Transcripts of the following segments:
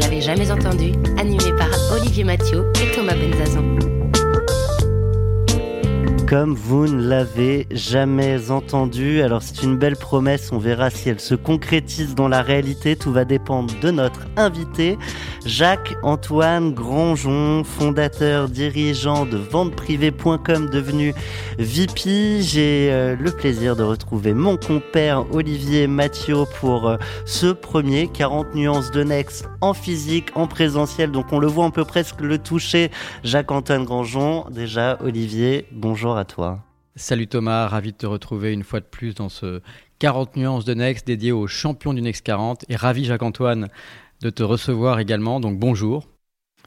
ne l'avez jamais entendu, animé par Olivier Mathieu et Thomas Benzazon. Comme vous ne l'avez jamais entendu, alors c'est une belle promesse, on verra si elle se concrétise dans la réalité, tout va dépendre de notre invité, Jacques-Antoine Granjon, fondateur, dirigeant de venteprivée.com devenu VP. J'ai euh, le plaisir de retrouver mon compère Olivier Mathieu pour euh, ce premier 40 nuances de Next en physique, en présentiel, donc on le voit, on peut presque le toucher. Jacques-Antoine Granjon, déjà Olivier, bonjour à toi. Salut Thomas, ravi de te retrouver une fois de plus dans ce 40 nuances de Next dédié aux champions du Next 40 et ravi Jacques-Antoine de te recevoir également, donc bonjour.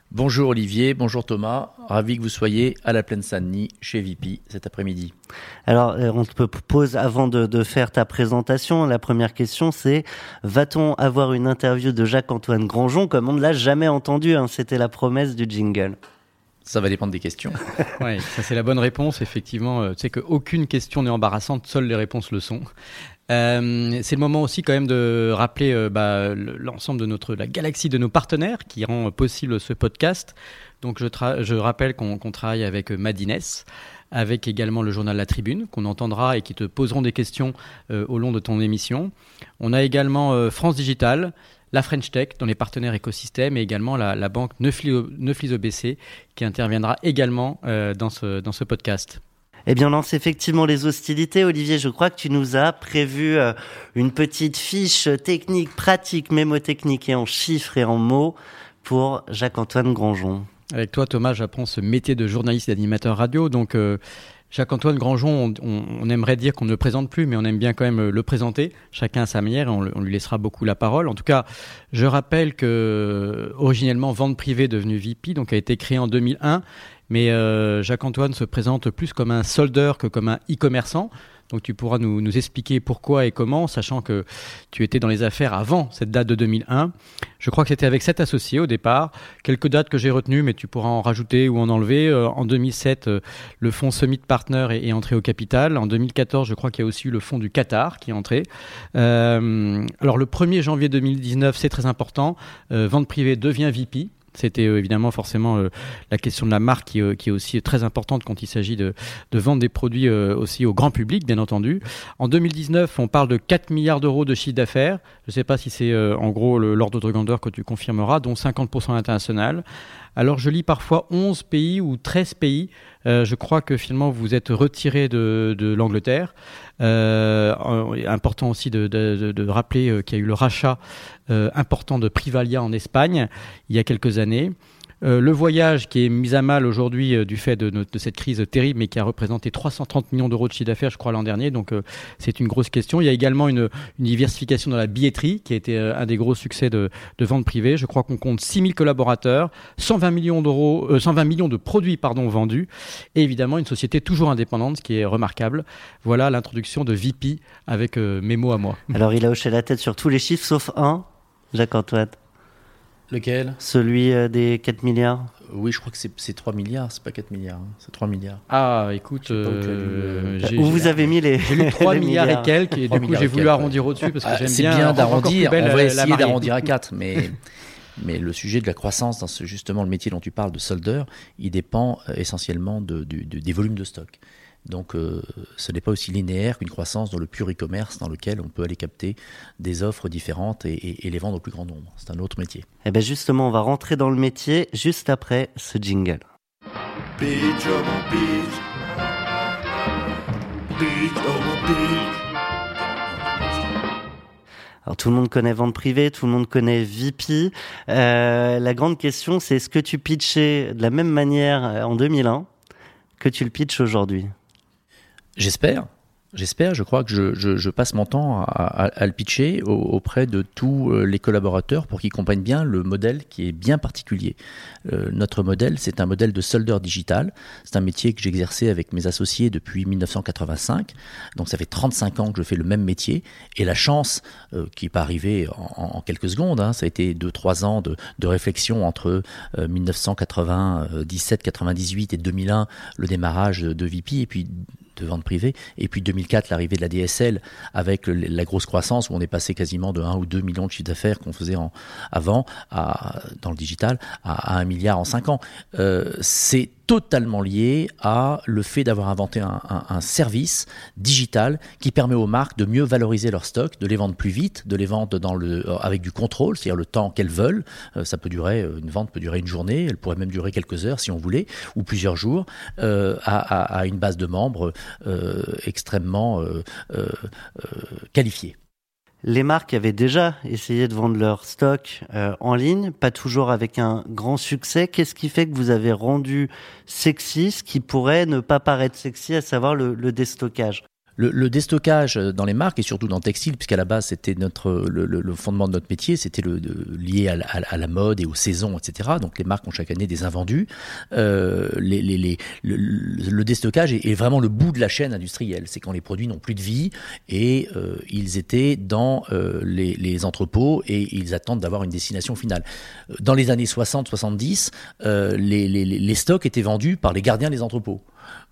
Bonjour Olivier, bonjour Thomas, ravi que vous soyez à la Plaine Saint-Denis chez VP cet après-midi. Alors, euh, on te propose, avant de, de, faire ta présentation, la première question c'est, va-t-on avoir une interview de Jacques-Antoine Granjon comme on ne l'a jamais entendu hein C'était la promesse du jingle. Ça va dépendre des questions. oui, ça c'est la bonne réponse. Effectivement, euh, tu sais qu'aucune question n'est embarrassante, seules les réponses le sont. Euh, c'est le moment aussi quand même de rappeler euh, bah, l'ensemble de notre la galaxie de nos partenaires qui rend possible ce podcast. Donc je, rappelle qu'on qu travaille avec Madines, avec également le journal La Tribune qu'on entendra et qui te poseront des questions au long de ton émission. On a également France Digital, la French Tech dans les partenaires écosystèmes et également la, la banque Neuflis OBC qui interviendra également euh, dans, ce, dans ce podcast. Eh bien, on lance effectivement les hostilités. Olivier, je crois que tu nous as prévu euh, une petite fiche technique, pratique, mémotechnique et en chiffres et en mots pour Jacques-Antoine Granjon. Avec toi, Thomas, j'apprends ce métier de journaliste et d'animateur radio. Donc, euh, Jacques-Antoine Granjon, on, aimerait dire qu'on ne le présente plus, mais on aime bien quand même le présenter, chacun à sa manière, et on, lui laissera beaucoup la parole. En tout cas, je rappelle que originellement Vente Privée devenu VP, donc a été créé en 2001, mais euh, Jacques-Antoine se présente plus comme un soldeur que comme un e-commerçant. Donc tu pourras nous, expliquer pourquoi et comment, sachant que tu étais dans les affaires avant cette date de 2001. Je crois que c'était avec sept associés au départ. Quelques dates que j'ai retenues, mais tu pourras en rajouter ou en enlever. Euh, en 2007, euh, le fonds Summit Partner est, entré au capital. En 2014, je crois qu'il y a aussi eu le fonds du Qatar qui est entré. Euh, alors le 1er janvier 2019, c'est très important. Vente privée devient VP. C'était euh, évidemment forcément euh, la question de la marque qui, euh, qui, est aussi très importante quand il s'agit de, vendre des produits aussi au grand public, bien entendu. En 2019, on parle de 4 milliards d'euros de chiffre d'affaires. Je ne sais pas si c'est en gros l'ordre de grandeur que tu confirmeras, dont 50% international. Alors je lis parfois 11 pays ou 13 pays. Euh, je crois que finalement vous êtes retiré de, de l'Angleterre. Euh, important aussi de, rappeler qu'il y a eu le rachat euh, important de Privalia en Espagne il y a quelques années. Euh, le voyage qui est mis à mal aujourd'hui euh, du fait de, cette crise terrible, mais qui a représenté 330 millions d'euros de chiffre d'affaires, je crois, l'an dernier. Donc, euh, c'est une grosse question. Il y a également une, diversification dans la billetterie, qui a été un des gros succès de, de vente privée. Je crois qu'on compte 6000 collaborateurs, 120 millions d'euros, 120 millions de produits, pardon, vendus, et évidemment une société toujours indépendante, ce qui est remarquable. Voilà l'introduction de VP avec mes mots à moi. Alors, il a hoché la tête sur tous les chiffres, sauf un, Jacques-Antoine. Lequel? Celui euh, des 4 milliards Oui, je crois que c'est 3 milliards, c'est pas 4 milliards, hein, c'est 3 milliards. Ah, écoute, euh, où vous avez mis les. J'ai lu 3 milliards, milliards, et quelques, et du coup j'ai voulu arrondir au-dessus parce que ah, j'aime bien. C'est bien d'arrondir, on va essayer d'arrondir à 4, mais. Mais le sujet de la croissance, dans ce, justement le métier dont tu parles de soldeur, il dépend euh, essentiellement de, de, de, des volumes de stock. Donc euh, ce n'est pas aussi linéaire qu'une croissance dans le pur e-commerce dans lequel on peut aller capter des offres différentes et, et, et les vendre au plus grand nombre. C'est un autre métier. Et bien justement, on va rentrer dans le métier juste après ce jingle. Beach, oh beach. Beach, oh beach. Alors tout le monde connaît vente privée, tout le monde connaît VP. Euh, la grande question, c'est est-ce que tu pitchais de la même manière en 2001 que tu le pitches aujourd'hui? J'espère. J'espère, je crois que je, passe mon temps à, le pitcher auprès de tous euh, les collaborateurs pour qu'ils comprennent bien le modèle qui est bien particulier. Euh, notre modèle, c'est un modèle de soldeur digital. C'est un métier que j'exerçais avec mes associés depuis 1985. Donc ça fait 35 ans que je fais le même métier. Et la chance, euh, qui n'est pas arrivée en, quelques secondes, hein, ça a été 2-3 ans de, réflexion entre 1997, 98 et 2001, le démarrage de VP, et puis de vente privée. Et puis 2004, l'arrivée de la DSL avec la grosse croissance où on est passé quasiment de 1 ou 2 millions de chiffres d'affaires qu'on faisait en, avant à, dans le digital à, à 1 milliard en 5 ans. Euh, c'est totalement lié à le fait d'avoir inventé un, service digital qui permet aux marques de mieux valoriser leur stock, de les vendre plus vite, de les vendre euh, avec du contrôle, c'est-à-dire le temps qu'elles veulent. Euh, ça peut durer, euh, une vente peut durer une journée, elle pourrait même durer quelques heures si on voulait, ou plusieurs jours, à, une base de membres extrêmement qualifiée. Les marques avaient déjà essayé de vendre leur stock euh, en ligne, pas toujours avec un grand succès. Qu'est-ce qui fait que vous avez rendu sexy ce qui pourrait ne pas paraître sexy, à savoir le, le déstockage? Le, déstockage dans les marques et surtout dans le textile, puisqu'à la base c'était notre le, fondement de notre métier, c'était le, lié à la, mode et aux saisons, etc. Donc les marques ont chaque année des invendus. Euh, le, déstockage est, vraiment le bout de la chaîne industrielle. C'est quand les produits n'ont plus de vie et euh, ils étaient dans euh, les, entrepôts et ils attendent d'avoir une destination finale. Dans les années 60-70, les stocks étaient vendus par les gardiens des entrepôts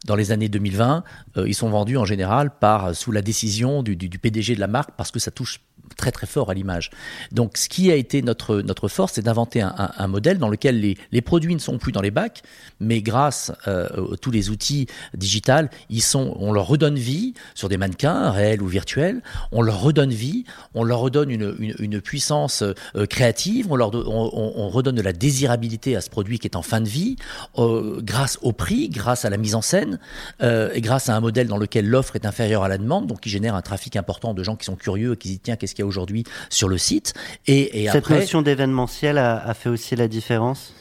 dans les années 2020, euh, ils sont vendus en général par sous la décision du, PDG de la marque parce que ça touche très très fort à l'image. Donc ce qui a été notre, notre force, c'est d'inventer un, modèle dans lequel les, les, produits ne sont plus dans les bacs, mais grâce euh, à tous les outils digitaux, ils sont, on leur redonne vie sur des mannequins réels ou virtuels, on leur redonne vie, on leur redonne une, une, puissance euh, créative, on, leur on, on, redonne de la désirabilité à ce produit qui est en fin de vie, euh, grâce au prix, grâce à la mise en scène, et grâce à un modèle dans lequel l'offre est inférieure à la demande, donc qui génère un trafic important de gens qui sont curieux et qui disent tiens qu'est-ce qu'il y a aujourd'hui sur le site. Et, Cette notion d'événementiel a, fait aussi la différence?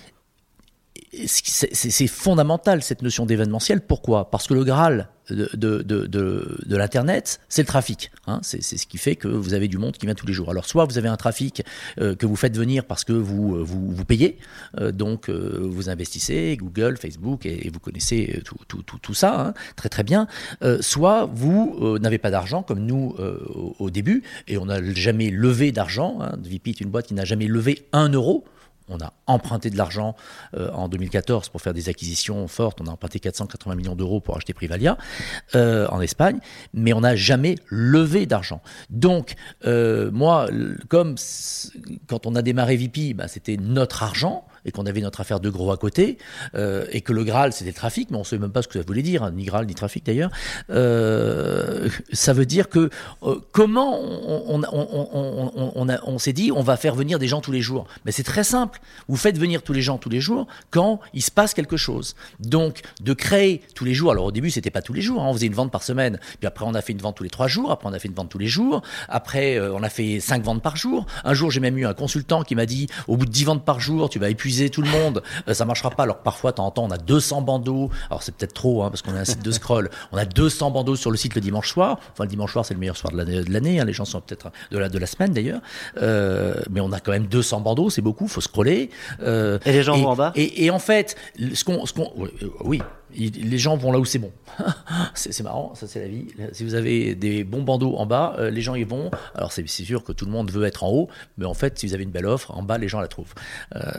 C'est fondamental cette notion d'événementiel. Pourquoi? Parce que le Graal de, de, de, de l'Internet, c'est le trafic. Hein. c'est ce qui fait que vous avez du monde qui vient tous les jours. Alors soit vous avez un trafic euh, que vous faites venir parce que vous, euh, vous, vous payez, euh, donc vous investissez, Google, Facebook, et, vous connaissez tout, tout, tout, tout ça, hein, très très bien. soit vous n'avez pas d'argent comme nous au, début, et on n'a jamais levé d'argent. Hein. Est une boîte qui n'a jamais levé un euro on a emprunté de l'argent euh, en 2014 pour faire des acquisitions fortes. On a emprunté 480 millions d'euros pour acheter Privalia euh, en Espagne, mais on n'a jamais levé d'argent. Donc, euh, moi, comme quand on a démarré VP, bah, c'était notre argent et qu'on avait notre affaire de gros à côté, euh, et que le Graal c'était trafic, mais on ne sait même pas ce que ça voulait dire, hein, ni Graal ni trafic d'ailleurs, euh, ça veut dire que euh, comment on, s'est dit on va faire venir des gens tous les jours Mais c'est très simple, vous faites venir tous les gens tous les jours quand il se passe quelque chose. Donc de créer tous les jours, alors au début c'était pas tous les jours, hein, on faisait une vente par semaine, puis après on a fait une vente tous les trois jours, après on a fait une vente tous les jours, après on a fait cinq ventes par jour. Un jour j'ai même eu un consultant qui m'a dit au bout de dix ventes par jour tu vas épuiser tout le monde, euh, ça marchera pas. Alors parfois, temps en temps, on a 200 bandeaux. Alors c'est peut-être trop, hein, parce qu'on a un site de scroll. On a 200 bandeaux sur le site le dimanche soir. Enfin, le dimanche soir, c'est le meilleur soir de l'année. Hein. Les gens sont peut-être de la, de la semaine d'ailleurs. Euh, mais on a quand même 200 bandeaux, c'est beaucoup, faut scroller. Euh, et les gens vont en bas? et, et, en fait, ce qu'on... Ce qu'on oui, les gens vont là où c'est bon. c'est marrant, ça c'est la vie. Si vous avez des bons bandeaux en bas, euh, les gens y vont. Alors c'est sûr que tout le monde veut être en haut, mais en fait, si vous avez une belle offre, en bas, les gens la trouvent. Euh,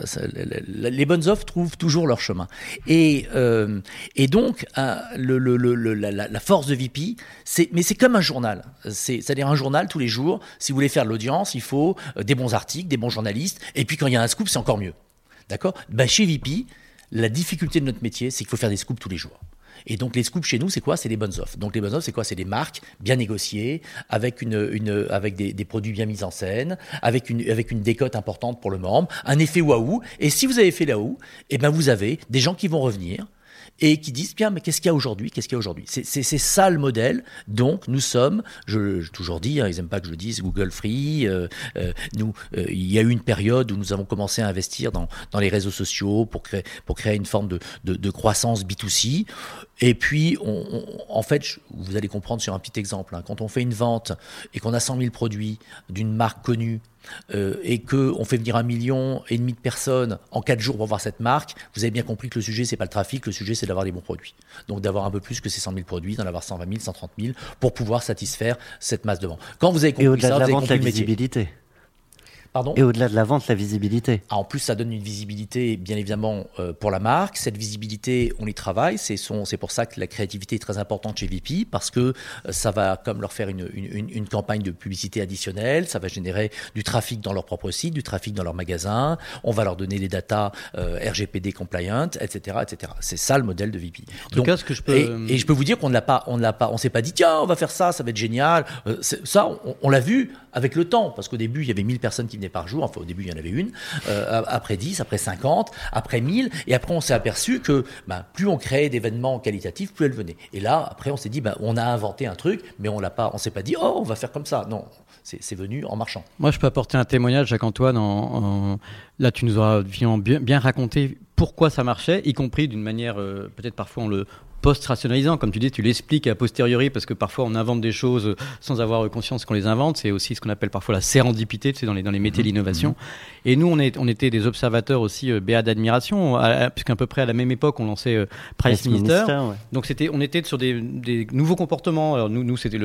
les bonnes offres trouvent toujours leur chemin. Et, euh, donc, la, force de VP, mais c'est comme un journal. C'est-à-dire un journal tous les jours. Si vous voulez faire de l'audience, il faut des bons articles, des bons journalistes. Et puis quand il y a un scoop, c'est encore mieux. D'accord? Ben, Chez VP, la difficulté de notre métier, c'est qu'il faut faire des scoops tous les jours. Et donc les scoops chez nous, c'est quoi? C'est les bonnes offres. Donc les bonnes offres, c'est quoi? C'est des marques bien négociées, avec, une, avec des, des, produits bien mis en scène, avec une, avec une décote importante pour le membre, un effet waouh. Et si vous avez fait là-haut, eh ben vous avez des gens qui vont revenir, et qui disent bien mais qu'est-ce qu'il y a aujourd'hui Qu'est-ce qu'il y a aujourd'hui? C'est ça le modèle. Donc nous sommes, je, je toujours dit, hein, ils n'aiment pas que je le dise, Google Free. Euh, euh, nous, euh, il y a eu une période où nous avons commencé à investir dans, dans les réseaux sociaux pour créer pour créer une forme de, de, croissance B2C. Et puis, en fait, vous allez comprendre sur un petit exemple. Hein, quand on fait une vente et qu'on a 100 000 produits d'une marque connue euh, et qu'on fait venir un million et demi de personnes en quatre jours pour voir cette marque, vous avez bien compris que le sujet, c'est pas le trafic, le sujet, c'est d'avoir les bons produits. Donc d'avoir un peu plus que ces 100 000 produits, d'en avoir 120 000, 130 000 pour pouvoir satisfaire cette masse de vente. Quand vous avez compris ça, vous avez compris la visibilité. Et au-delà de la vente, la visibilité. Ah, en plus, ça donne une visibilité, bien évidemment, euh, pour la marque. Cette visibilité, on y travaille. C'est pour ça que la créativité est très importante chez VP, parce que euh, ça va comme leur faire une, une, une, campagne de publicité additionnelle. Ça va générer du trafic dans leur propre site, du trafic dans leur magasin. On va leur donner des datas euh, RGPD compliant, etc., etc. C'est ça le modèle de VP. En tout cas, ce que je peux... et, je peux vous dire qu'on ne l'a pas, on ne l'a pas, on s'est pas dit tiens, on va faire ça, ça va être génial. ça, on, on l'a vu avec le temps, parce qu'au début, il y avait 1000 personnes qui par jour. Enfin, au début, il y en avait une. Euh, après 10, après 50, après 1000. Et après, on s'est aperçu que ben, plus on créait d'événements qualitatifs, plus elles venaient. Et là, après, on s'est dit, ben, on a inventé un truc, mais on l'a pas, on s'est pas dit, oh, on va faire comme ça. Non, c'est venu en marchant. Moi, je peux apporter un témoignage, Jacques-Antoine. En, Là, tu nous as bien, bien raconté pourquoi ça marchait, y compris d'une manière, euh, peut-être parfois on le, post-rationalisant. Comme tu dis, tu l'expliques a posteriori parce que parfois on invente des choses sans avoir conscience qu'on les invente. C'est aussi ce qu'on appelle parfois la sérendipité, tu sais, dans les, dans les métiers de mhm. l'innovation. Mhm. Et nous, on, est, on était des observateurs aussi euh, béats d'admiration, puisqu'à peu près à la même époque, on lançait euh, Price Minister. Donc c'était, on était sur des, des nouveaux comportements. Alors nous, nous c'était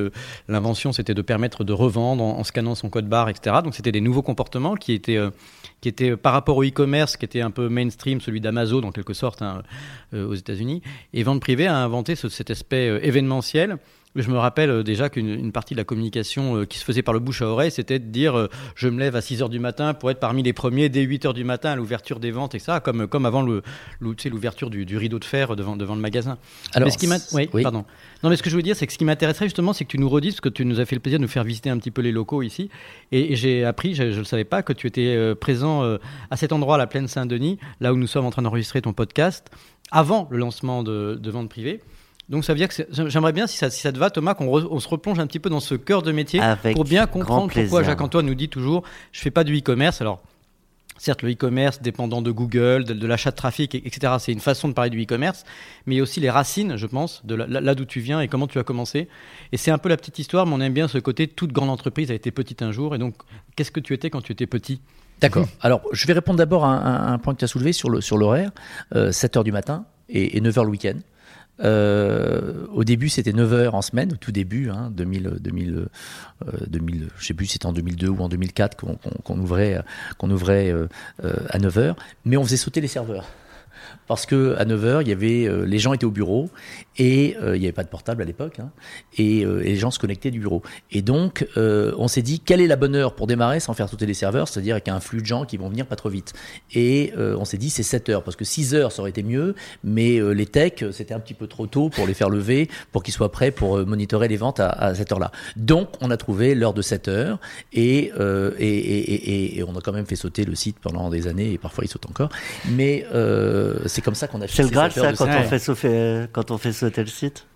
l'invention, c'était de permettre de revendre en, scannant son code barre, etc. Donc c'était des nouveaux comportements qui étaient euh, qui était par rapport au e-commerce, qui était un peu mainstream, celui d'Amazon en quelque sorte hein, aux États-Unis. Et Vente Privée a inventé cet aspect événementiel je me rappelle euh, déjà qu'une partie de la communication euh, qui se faisait par le bouche à oreille, c'était de dire euh, je me lève à 6 h du matin pour être parmi les premiers dès 8 h du matin à l'ouverture des ventes et ça, comme, comme avant l'ouverture du, du, rideau de fer devant, devant le magasin. Alors, ce qui oui, pardon. Non, mais ce que je veux dire, c'est que ce qui m'intéresserait justement, c'est que tu nous redises, parce que tu nous as fait le plaisir de nous faire visiter un petit peu les locaux ici. Et, j'ai appris, je ne le savais pas, que tu étais présent à cet endroit, à la plaine Saint-Denis, là où nous sommes en train d'enregistrer ton podcast, avant le lancement de, de vente privée. Donc ça veut dire que j'aimerais bien, si ça, si ça te va, Thomas, qu'on se replonge un petit peu dans ce cœur de métier pour bien comprendre pourquoi Jacques-Antoine nous dit toujours je fais pas du e-commerce. Alors, certes, le e-commerce dépendant de Google, de, l'achat de trafic, etc., c'est une façon de parler du e-commerce, mais il y a aussi les racines, je pense, de là, d'où tu viens et comment tu as commencé. Et c'est un peu la petite histoire, mais on aime bien ce côté toute grande entreprise a été petite un jour. Et donc, qu'est-ce que tu étais quand tu étais petit? D'accord. Alors, je vais répondre d'abord à un, point que tu as soulevé sur l'horaire. Sur 7 euh, h du matin et, et 9 h le week-end. Euh, au début, c'était 9 heures en semaine, au tout début, hein, 2000, 2000, euh, 2000, je sais plus si c'était en 2002 ou en 2004 qu'on ouvrait, qu'on ouvrait euh, euh, à 9 heures, mais on faisait sauter les serveurs parce que à 9h, il y avait, euh, les gens étaient au bureau et euh, il n'y avait pas de portable à l'époque, hein, et, euh, et, les gens se connectaient du bureau. Et donc, on s'est dit, quelle est la bonne heure pour démarrer sans faire sauter les serveurs, c'est-à-dire avec un flux de gens qui vont venir pas trop vite. Et on s'est dit, c'est 7 heures, parce que 6 heures, ça aurait été mieux, mais les techs, c'était un petit peu trop tôt pour les faire lever, pour qu'ils soient prêts pour monitorer les ventes à, cette heure-là. Donc, on a trouvé l'heure de 7 heures, et, et, et, et, on a quand même fait sauter le site pendant des années, et parfois il saute encore. Mais c'est comme ça qu'on a. C'est le Graal, ça, quand on, fait sauter, quand on fait sauter le site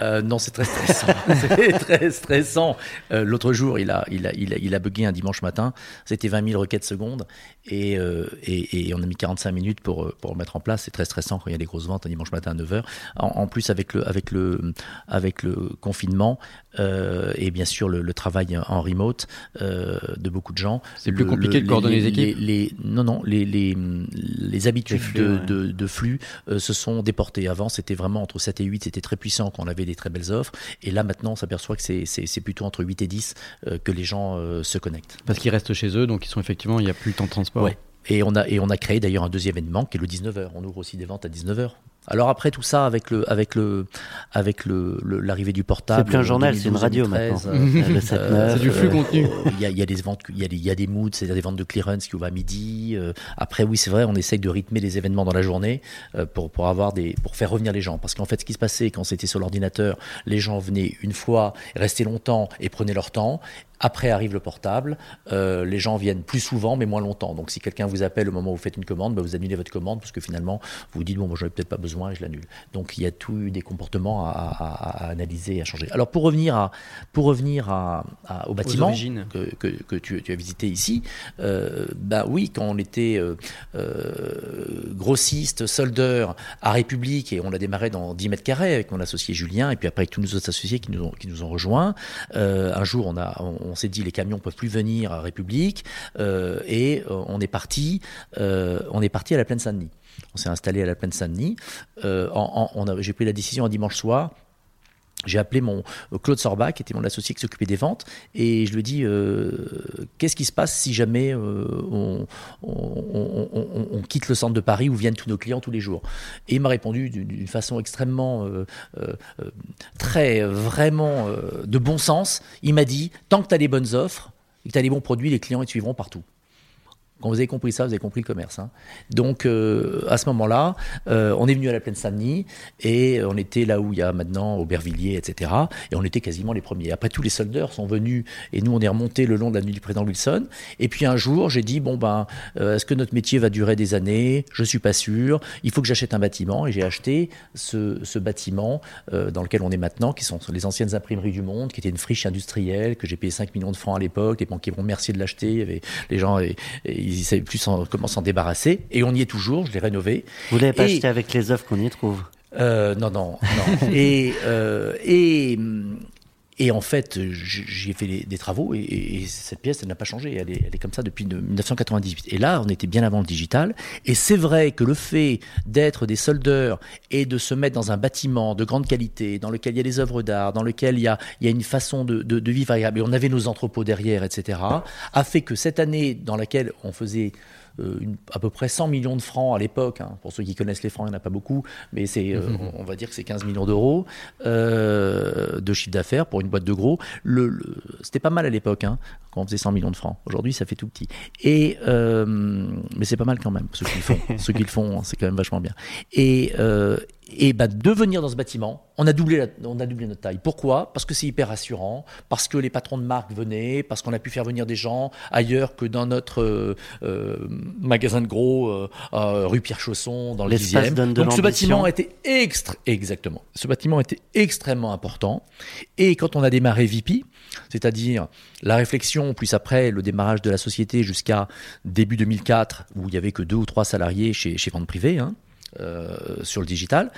euh, non, c'est très stressant. c'est très stressant. Euh, l'autre jour, il a, il, a, il, a, il a bugué un dimanche matin. C'était 20 000 requêtes secondes. Et, euh, et, et, on a mis 45 minutes pour, pour le mettre en place. C'est très stressant quand il y a des grosses ventes un dimanche matin à 9 h. En, plus, avec le, avec le, avec le confinement et bien sûr le, travail en remote de beaucoup de gens. C'est plus compliqué de coordonner les, équipes les, Non, non, les, les, les habitudes de, de, de, flux se sont déportées. Avant, c'était vraiment entre 7 et 8, c'était très puissant quand on avait des très belles offres. Et là, maintenant, on s'aperçoit que c'est plutôt entre 8 et 10 euh, que les gens euh, se connectent. Parce qu'ils restent chez eux, donc ils sont effectivement, il n'y a plus le temps de transport. Ouais. Et on a, et on a créé d'ailleurs un deuxième événement qui est le 19h. On ouvre aussi des ventes à 19h. Alors après tout ça, avec le, avec le, avec le, l'arrivée du portable. C'est plus un journal, c'est une radio maintenant. Euh, c'est du flux contenu. Il y, a, y a des ventes, il y a des, il y a des moods, c'est-à-dire des ventes de clearance qui ouvrent à midi. après, oui, c'est vrai, on essaye de rythmer les événements dans la journée pour, pour avoir des, pour faire revenir les gens. Parce qu'en fait, ce qui se passait quand c'était sur l'ordinateur, les gens venaient une fois, restaient longtemps et prenaient leur temps Après arrive le portable. Euh, les gens viennent plus souvent, mais moins longtemps. Donc, si quelqu'un vous appelle au moment où vous faites une commande, bah, vous annulez votre commande parce que finalement, vous vous dites bon, moi, j'en ai peut-être pas besoin et je l'annule. Donc, il y a tout des comportements à, à, analyser et à changer. Alors, pour revenir à, pour revenir à, au bâtiment que, que, que tu, tu, as visité ici, euh, bah oui, quand on était euh, euh, grossiste, soldeur à République et on a démarré dans 10 mètres carrés avec mon associé Julien et puis après avec tous nos autres associés qui nous ont, qui nous ont rejoints. Un jour, on, a, on, s'est dit les camions peuvent plus venir à République euh, et on est parti, on est parti à la plaine Saint-Denis. On s'est installé à la plaine Saint-Denis. J'ai pris la décision un dimanche soir j'ai appelé mon euh, Claude Sorba, qui était mon associé qui s'occupait des ventes, et je lui ai dit euh, qu'est-ce qui se passe si jamais euh, on, quitte le centre de Paris où viennent tous nos clients tous les jours? Et il m'a répondu d'une façon extrêmement, très, vraiment de bon sens. Il m'a dit tant que tu as les bonnes offres, que tu as les bons produits, les clients ils te suivront partout. Quand vous avez compris ça, vous avez compris le commerce. Hein. Donc, euh, à ce moment-là, euh, on est venu à la plaine Saint-Denis et on était là où il y a maintenant Aubervilliers, etc. Et on était quasiment les premiers. Après, tous les soldeurs sont venus et nous, on est remonté le long de la nuit du président Wilson. Et puis un jour, j'ai dit bon ben, euh, est-ce que notre métier va durer des années? Je suis pas sûr. Il faut que j'achète un bâtiment et j'ai acheté ce, bâtiment dans lequel on est maintenant, qui sont les anciennes imprimeries du monde, qui était une friche industrielle que j'ai payé 5 millions de francs à l'époque. Les banquiers m'ont remercié de l'acheter. Les gens et, ils ne savaient plus comment s'en débarrasser. Et on y est toujours, je l'ai rénové. Vous l'avez pas acheté avec les œuvres qu'on y trouve? Euh, non, non, non. et, euh, et, et en fait, j'y ai fait des travaux et, cette pièce, elle n'a pas changé. Elle est, comme ça depuis 1998. Et là, on était bien avant le digital. Et c'est vrai que le fait d'être des soldeurs et de se mettre dans un bâtiment de grande qualité, dans lequel il y a des œuvres d'art, dans lequel il y a, une façon de, de, vivre et on avait nos entrepôts derrière, etc., a fait que cette année dans laquelle on faisait euh, à peu près 100 millions de francs à l'époque. Hein. Pour ceux qui connaissent les francs, il n'y en a pas beaucoup, mais c'est, euh, on, va dire que c'est 15 millions d'euros euh, de chiffre d'affaires pour une boîte de gros. Le, c'était pas mal à l'époque, hein, quand on faisait 100 millions de francs. Aujourd'hui, ça fait tout petit. Et, mais c'est pas mal quand même, ceux qui le font. ceux qui le font, c'est quand même vachement bien. Et, et bah, de venir dans ce bâtiment, on a doublé, on a doublé notre taille. Pourquoi? Parce que c'est hyper rassurant, parce que les patrons de marque venaient, parce qu'on a pu faire venir des gens ailleurs que dans notre euh, euh, magasin de gros euh, rue Pierre-Chausson, dans le 10e. Donc ce bâtiment était extra... exactement. Ce bâtiment était extrêmement important. Et quand on a démarré VP, c'est-à-dire la réflexion, plus après le démarrage de la société jusqu'à début 2004, où il y avait que deux ou trois salariés chez, chez Vente Privée, hein, euh, sur le digital,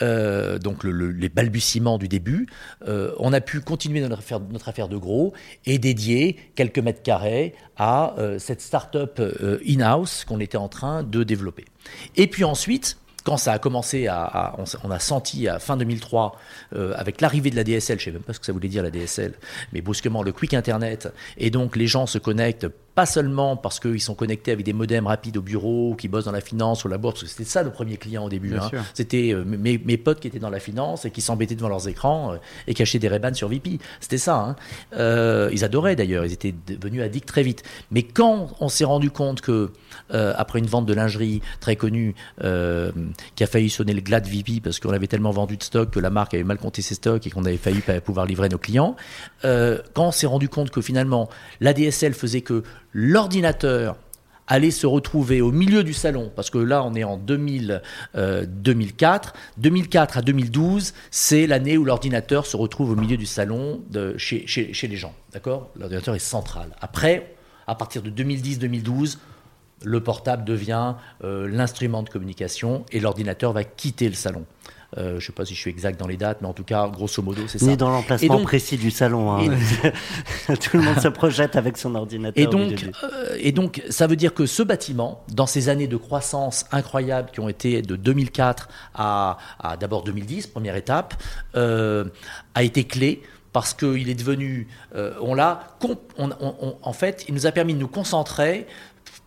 euh, donc les balbutiements du début, euh, on a pu continuer notre affaire, notre affaire de gros et dédier quelques mètres carrés à cette start-up in-house qu'on était en train de développer. Et puis ensuite, quand ça a commencé on, a senti à fin 2003 euh, avec l'arrivée de la DSL, je sais même pas ce que ça voulait dire la DSL, mais brusquement le quick internet et donc les gens se connectent pas seulement parce qu'ils sont connectés avec des modems rapides au bureau, qui bossent dans la finance ou la bourse, parce que c'était ça le premier client au début. Hein. C'était euh, mes, mes, potes qui étaient dans la finance et qui s'embêtaient devant leurs écrans euh, et qui achetaient des Ray-Ban sur VP. C'était ça. Hein. ils adoraient d'ailleurs, ils étaient devenus addicts très vite. Mais quand on s'est rendu compte que après une vente de lingerie très connue, qui a failli sonner le glas de VP parce qu'on avait tellement vendu de stock que la marque avait mal compté ses stocks et qu'on avait failli pas pouvoir livrer nos clients. Euh, quand on s'est rendu compte que finalement l'ADSL faisait que l'ordinateur allait se retrouver au milieu du salon, parce que là on est en 2000, 2004, 2004 à 2012, c'est l'année où l'ordinateur se retrouve au milieu du salon chez les gens. D'accord? L'ordinateur est central. Après, à partir de 2010-2012, le portable devient euh, l'instrument de communication et l'ordinateur va quitter le salon. Euh, je ne sais pas si je suis exact dans les dates, mais en tout cas, grosso modo, c'est ça. Ni dans l'emplacement précis du salon. Hein. tout le monde se projette avec son ordinateur. Et donc, euh, et donc, ça veut dire que ce bâtiment, dans ces années de croissance incroyables qui ont été de 2004 à, d'abord 2010, première étape, a été clé parce qu'il est devenu, on l'a, en fait, il nous a permis de nous concentrer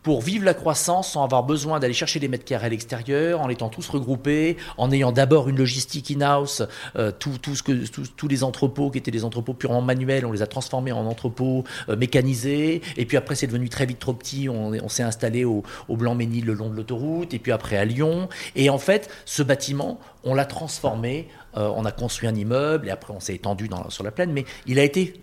pour vivre la croissance sans avoir besoin d'aller chercher des mètres carrés à l'extérieur, en étant tous regroupés, en ayant d'abord une logistique in-house, euh, tous les entrepôts qui étaient des entrepôts purement manuels, on les a transformés en entrepôts euh, mécanisés, et puis après c'est devenu très vite trop petit, on, s'est installé au, Blanc-Ménil le long de l'autoroute, et puis après à Lyon, et en fait ce bâtiment, on l'a transformé, euh, on a construit un immeuble, et après on s'est étendu sur la plaine, mais il a été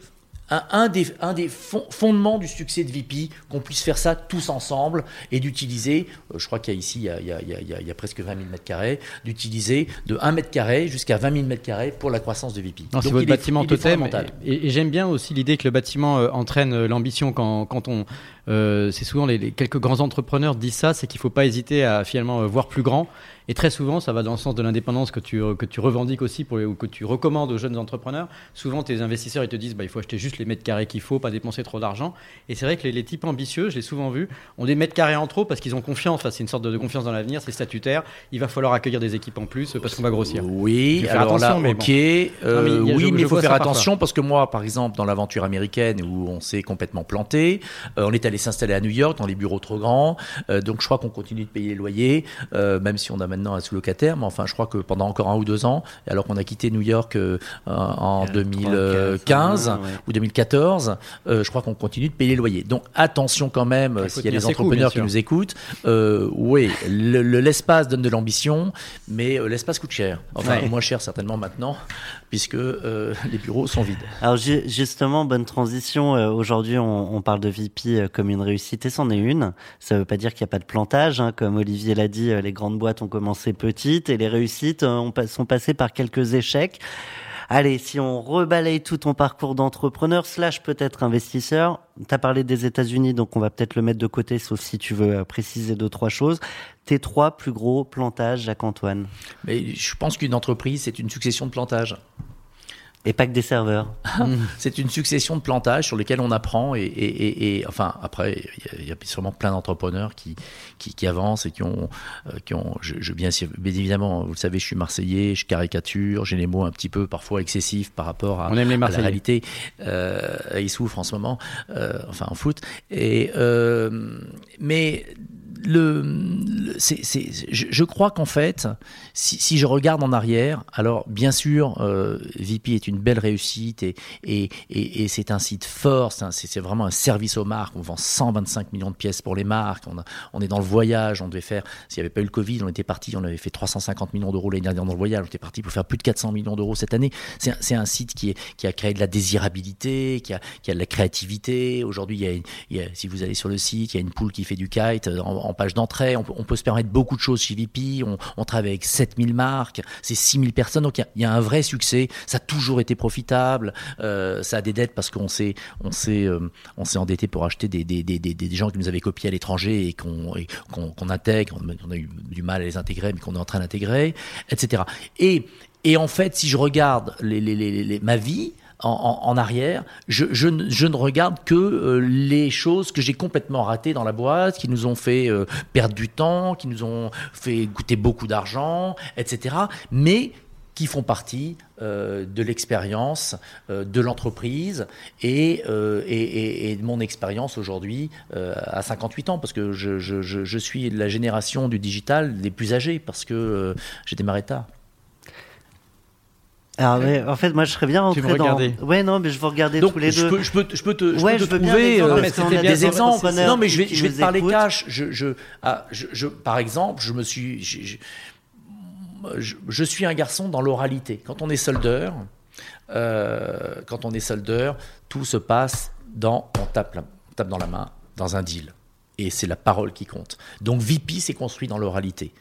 un, des, un des fondements du succès de VP, qu'on puisse faire ça tous ensemble et d'utiliser, euh, je crois qu'il y a ici, il y a, il y a, il y a, presque 20 000 mètres carrés, d'utiliser de 1 mètre carré jusqu'à 20 000 mètres carrés pour la croissance de VP. C'est votre bâtiment totem. Et, et j'aime bien aussi l'idée que le bâtiment euh, entraîne euh, l'ambition quand, quand on euh, c'est souvent les, quelques grands entrepreneurs disent ça, c'est qu'il ne faut pas hésiter à finalement euh, voir plus grand. Et très souvent, ça va dans le sens de l'indépendance que tu, que tu revendiques aussi pour, ou que tu recommandes aux jeunes entrepreneurs. Souvent, tes investisseurs, ils te disent bah, il faut acheter juste les mètres carrés qu'il faut, pas dépenser trop d'argent. Et c'est vrai que les, types ambitieux, je l'ai souvent vu, ont des mètres carrés en trop parce qu'ils ont confiance. c'est une sorte de, confiance dans l'avenir, c'est statutaire. Il va falloir accueillir des équipes en plus parce qu'on va grossir. Oui, alors là, mais ok. Euh, oui, mais il faut faire attention parce que moi, par exemple, dans l'aventure américaine où on s'est complètement planté, on est allé s'installer à New York dans les bureaux trop grands. Euh, donc je crois qu'on continue de payer les loyers, euh, même si on a maintenant un sous-locataire. Mais enfin, je crois que pendant encore un ou deux ans, alors qu'on a quitté New York euh, en 2015 ou 2014, je crois qu'on continue de payer les loyers. Donc attention quand même, s'il y a des entrepreneurs qui nous écoutent, oui, l'espace donne de l'ambition, mais l'espace coûte cher. Enfin, moins cher certainement maintenant, puisque les bureaux sont vides. Alors justement, bonne transition. Aujourd'hui, on, on, parle de VP comme une réussite et c'en est une. Ça ne veut pas dire qu'il n'y a pas de plantage. Hein. Comme Olivier l'a dit, euh, les grandes boîtes ont commencé petites et les réussites euh, sont passées par quelques échecs. Allez, si on rebalaye tout ton parcours d'entrepreneur slash peut-être investisseur, tu as parlé des États-Unis, donc on va peut-être le mettre de côté, sauf si tu veux euh, préciser deux, trois choses. Tes trois plus gros plantages, Jacques-Antoine Mais Je pense qu'une entreprise, c'est une succession de plantages. Et pas que des serveurs. c'est une succession de plantages sur lesquels on apprend. Et, et, et, enfin, après, il y, a sûrement plein d'entrepreneurs qui, qui, qui, avancent et qui ont. Euh, qui ont je, je bien, bien, évidemment, vous le savez, je suis Marseillais, je caricature, j'ai les mots un petit peu parfois excessifs par rapport à, on aime les à la réalité. Euh, ils souffrent en ce moment, euh, enfin en foot. Et, euh, mais le, je, crois qu'en fait, si, je regarde en arrière, alors bien sûr, euh, VP est une belle réussite et, c'est un site fort, c'est, vraiment un service aux marques. On vend 125 millions de pièces pour les marques. On, on est dans le voyage. On devait faire, s'il n'y avait pas eu le Covid, on était parti, on avait fait 350 millions d'euros l'année dernière dans le voyage. On était parti pour faire plus de 400 millions d'euros cette année. C'est, un site qui, a créé de la désirabilité, qui a, de la créativité. Aujourd'hui, si vous allez sur le site, il y a une poule qui fait du kite en, en page d'entrée. On, peut se permettre beaucoup de choses chez VP. On, travaille avec 7000 marques, c'est 6000 personnes. Donc il y, a un vrai succès. Ça a toujours été profitable. Euh, ça a des dettes parce qu'on s'est euh, endetté pour acheter des, gens qui nous avaient copiés à l'étranger et qu'on intègre. On a eu du mal à les intégrer, mais qu'on est en train d'intégrer, etc. Et en fait, si je regarde ma vie, en, arrière, je, ne regarde que euh, les choses que j'ai complètement ratées dans la boîte, qui nous ont fait euh, perdre du temps, qui nous ont fait goûter beaucoup d'argent, etc. Mais qui font partie euh, de l'expérience de l'entreprise et, de mon expérience aujourd'hui à 58 ans, parce que je, je, je, suis la génération du digital des plus âgés, parce que j'ai démarré tard. Alors, mais, en fait, moi, je serais bien rentré tu dans. Ouais, non, mais je veux regarder tous les deux. Peux, je peux, je peux te, je peux te trouver euh, des exemples. Non, mais je vais, je vais te parler cash. Je, je, ah, je, je, par exemple, je me suis, je, je, suis un garçon dans l'oralité. Quand on est soldeur, euh, quand on est soldeur, tout se passe dans, on tape, on tape dans la main, dans un deal. Et c'est la parole qui compte. Donc, VP, c'est construit dans l'oralité.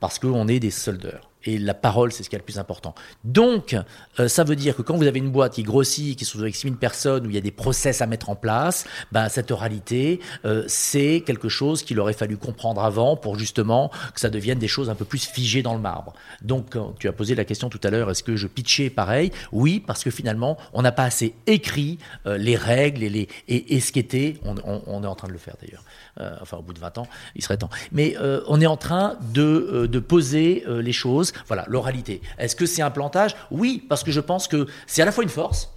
Parce qu'on est des soldeurs et la parole, c'est ce qui est le plus important. Donc, euh, ça veut dire que quand vous avez une boîte qui grossit, qui se trouve avec 6000 personnes, où il y a des process à mettre en place, ben, cette oralité, euh, c'est quelque chose qu'il aurait fallu comprendre avant pour justement que ça devienne des choses un peu plus figées dans le marbre. Donc, quand tu as posé la question tout à l'heure, est-ce que je pitchais pareil? Oui, parce que finalement, on n'a pas assez écrit euh, les règles et, les, et, ce on, on, est en train de le faire d'ailleurs, enfin au bout de 20 ans, il serait temps. Mais on est en train de poser les choses voilà, l'oralité. Est-ce que c'est un plantage? Oui, parce que je pense que c'est à la fois une force,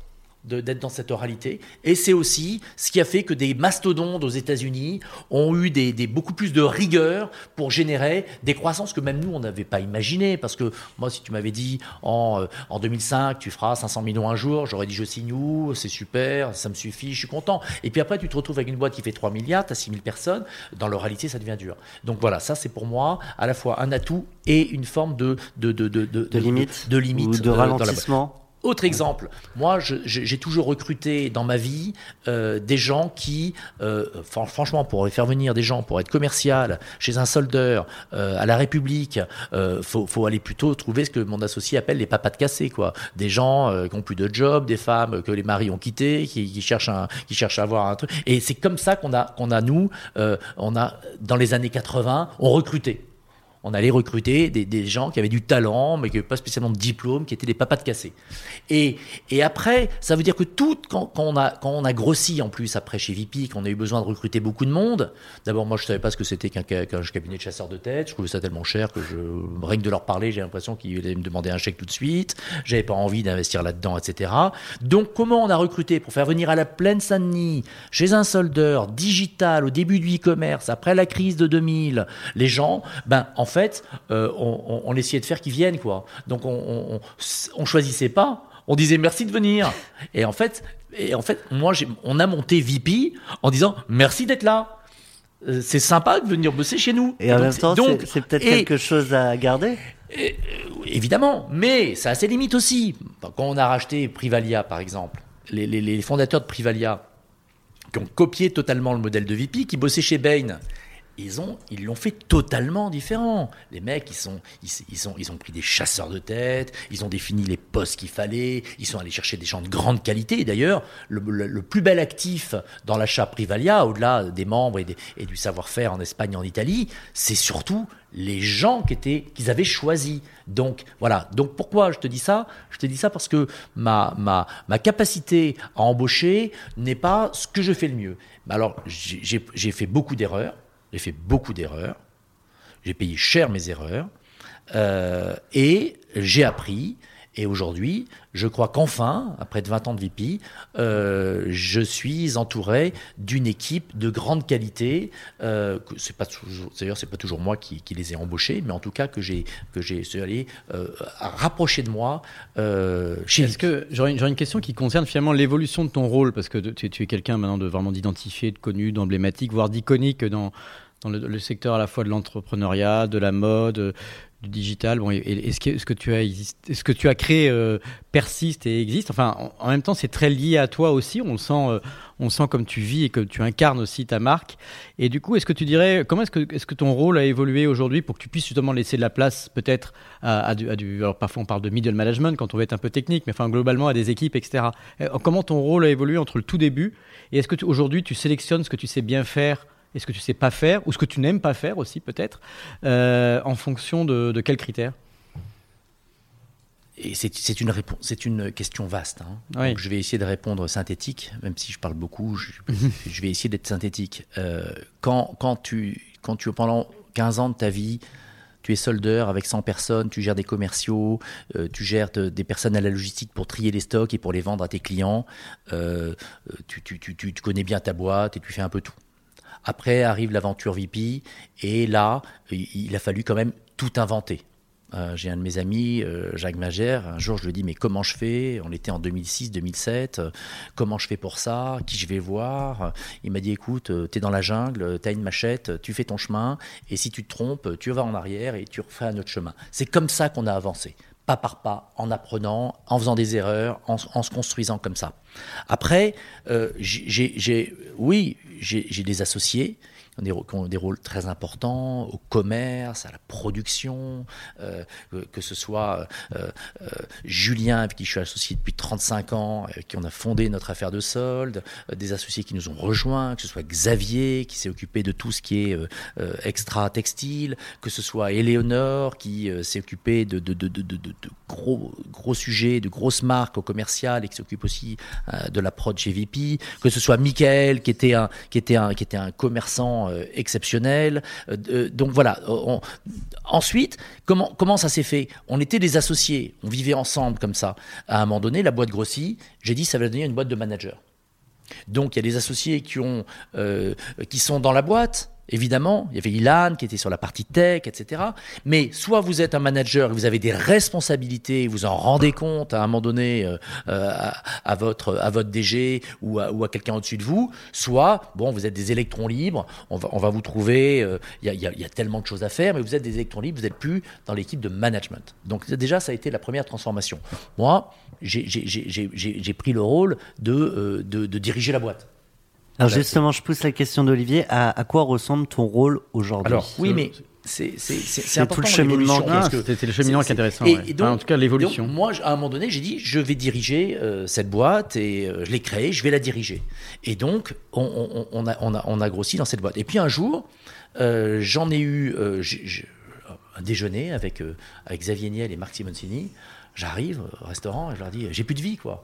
d'être dans cette oralité. Et c'est aussi ce qui a fait que des mastodontes aux États-Unis ont eu des, beaucoup plus de rigueur pour générer des croissances que même nous, on n'avait pas imaginées. Parce que moi, si tu m'avais dit en, euh, en 2005, tu feras 500 millions un jour, j'aurais dit je signe où, c'est super, ça me suffit, je suis content. Et puis après, tu te retrouves avec une boîte qui fait 3 milliards, tu as 6 000 personnes, dans l'oralité, ça devient dur. Donc voilà, ça c'est pour moi à la fois un atout et une forme de, de, de, de, de limite, de, limite ou de euh, ralentissement autre exemple, moi j'ai toujours recruté dans ma vie euh, des gens qui, euh, franchement, pour faire venir des gens, pour être commercial chez un soldeur, euh, à la République, faut, faut, aller plutôt trouver ce que mon associé appelle les papas de cassé, quoi. Des gens qui ont plus de job, des femmes que les maris ont quittés, qui, qui, cherchent, un, qui cherchent à avoir un truc. Et c'est comme ça qu'on a, qu'on a nous, on a dans les années 80, on recrutait on allait recruter des, gens qui avaient du talent, mais qui n'avaient pas spécialement de diplôme, qui étaient des papas de cassé. Et, et après, ça veut dire que tout, quand, on a, quand on a grossi en plus après chez VP, qu'on a eu besoin de recruter beaucoup de monde, d'abord moi je ne savais pas ce que c'était qu'un cabinet de chasseurs de tête, je trouvais ça tellement cher que je, rien de leur parler, j'ai l'impression qu'ils allaient me demander un chèque tout de suite, j'avais pas envie d'investir là-dedans, etc. Donc comment on a recruté pour faire venir à la plaine Saint-Denis, chez un soldeur, digital, au début du e-commerce, après la crise de 2000, les gens, ben en en fait, euh, on, essayait de faire qu'ils viennent, quoi. Donc on, on, choisissait pas. On disait merci de venir. Et en fait, et en fait, moi, on a monté VP en disant merci d'être là. Euh, c'est sympa de venir bosser chez nous. Et, en même temps, c'est peut-être quelque chose à garder. Euh, évidemment, mais ça a ses limites aussi. Quand on a racheté Privalia, par exemple, les, les fondateurs de Privalia, qui ont copié totalement le modèle de VP, qui bossaient chez Bain ils ont ils l'ont fait totalement différent. Les mecs, ils sont ils, sont ils ont pris des chasseurs de tête, ils ont défini les postes qu'il fallait, ils sont allés chercher des gens de grande qualité. D'ailleurs, le, plus bel actif dans l'achat Privalia, au-delà des membres et, du savoir-faire en Espagne, et en Italie, c'est surtout les gens qui qu'ils avaient choisis. Donc voilà. Donc pourquoi je te dis ça? Je te dis ça parce que ma ma ma capacité à embaucher n'est pas ce que je fais le mieux. Alors j'ai fait beaucoup d'erreurs j'ai fait beaucoup d'erreurs. J'ai payé cher mes erreurs. Euh, et j'ai appris. Et aujourd'hui, je crois qu'enfin, après 20 ans de VP, euh, je suis entouré d'une équipe de grande qualité. Euh, c'est pas d'ailleurs, c'est pas toujours moi qui, les ai embauchés, mais en tout cas que j'ai que j'ai allé euh, rapprocher de moi. Euh, Est-ce que j'aurais une, question qui concerne finalement l'évolution de ton rôle, parce que tu, tu es quelqu'un maintenant de vraiment d'identifié, de connu, d'emblématique, voire d'iconique dans dans le, secteur à la fois de l'entrepreneuriat, de la mode, du digital. Bon, est-ce que, tu as ce que tu as créé euh, persiste et existe? Enfin, en, même temps, c'est très lié à toi aussi. On le sent, euh, on sent comme tu vis et que tu incarnes aussi ta marque. Et du coup, est-ce que tu dirais comment est-ce que est-ce que ton rôle a évolué aujourd'hui pour que tu puisses justement laisser de la place peut-être à, du, alors parfois on parle de middle management quand on veut être un peu technique, mais enfin globalement à des équipes, etc. Comment ton rôle a évolué entre le tout début? Et est-ce que aujourd'hui tu sélectionnes ce que tu sais bien faire et ce que tu sais pas faire, ou ce que tu n'aimes pas faire aussi peut-être, euh, en fonction de, quels critères? Et c'est une, réponse, c'est une question vaste. Hein. Donc je vais essayer de répondre synthétique, même si je parle beaucoup, je, vais essayer d'être synthétique. Euh, quand, quand, tu, quand tu, pendant 15 ans de ta vie, tu es soldeur avec 100 personnes, tu gères des commerciaux, euh, tu gères des personnes à la logistique pour trier les stocks et pour les vendre à tes clients, tu, tu, tu, tu connais bien ta boîte et tu fais un peu tout. Après arrive l'aventure VP, et là, il a fallu quand même tout inventer. Euh, j'ai un de mes amis, euh, Jacques Magère, un jour je lui dis mais comment je fais? On était en 2006-2007, euh, comment je fais pour ça? Qui je vais voir? Il m'a dit écoute, tu es dans la jungle, tu as une machette, tu fais ton chemin, et si tu te trompes, tu vas en arrière et tu refais un autre chemin. C'est comme ça qu'on a avancé pas par pas, en apprenant, en faisant des erreurs, en, se construisant comme ça. Après, j'ai, oui, j'ai des associés qui ont des, rôles très importants au commerce, à la production, euh, que, ce soit euh, euh, Julien, avec qui je suis associé depuis 35 ans, avec qui on a fondé notre affaire de solde, des associés qui nous ont rejoints, que ce soit Xavier, qui s'est occupé de tout ce qui est extra-textile, que ce soit Éléonore, qui s'est occupé de, de, de, de, gros, gros sujets, de grosses marques au commercial et qui s'occupe aussi de la prod chez VP, que ce soit Michael, qui était un, qui était un, qui était un commerçant euh, exceptionnel. Euh, donc voilà. ensuite, comment, comment ça s'est fait? On était des associés, on vivait ensemble comme ça. À un moment donné, la boîte grossit. J'ai dit, ça va devenir une boîte de managers. Donc il y a des associés qui, ont, euh, qui sont dans la boîte, Évidemment, il y avait Ilan qui était sur la partie tech, etc. Mais soit vous êtes un manager et vous avez des responsabilités, vous en rendez compte à un moment donné euh, euh, à, votre à votre DG ou à, quelqu'un au-dessus de vous, soit bon, vous êtes des électrons libres. On va, vous trouver. Euh, il y, a, tellement de choses à faire, mais vous êtes des électrons libres. Vous n'êtes plus dans l'équipe de management. Donc déjà, ça a été la première transformation. Moi, j'ai pris le rôle de, de diriger la boîte. Alors justement, je pousse la question d'Olivier. À, quoi ressemble ton rôle aujourd'hui Alors oui, mais c'est important. tout le cheminement. C'était le cheminement qui est intéressant. Et, donc, en tout cas, l'évolution. Moi, à un moment donné, j'ai dit, je vais diriger euh, cette boîte et euh, je l'ai créée, je vais la diriger. Et donc, on, on, a, on, a, on, a, grossi dans cette boîte. Et puis un jour, euh, j'en ai eu un déjeuner avec, avec Xavier Niel et Marc Simoncini. J'arrive au restaurant et je leur dis, j'ai plus de vie, quoi.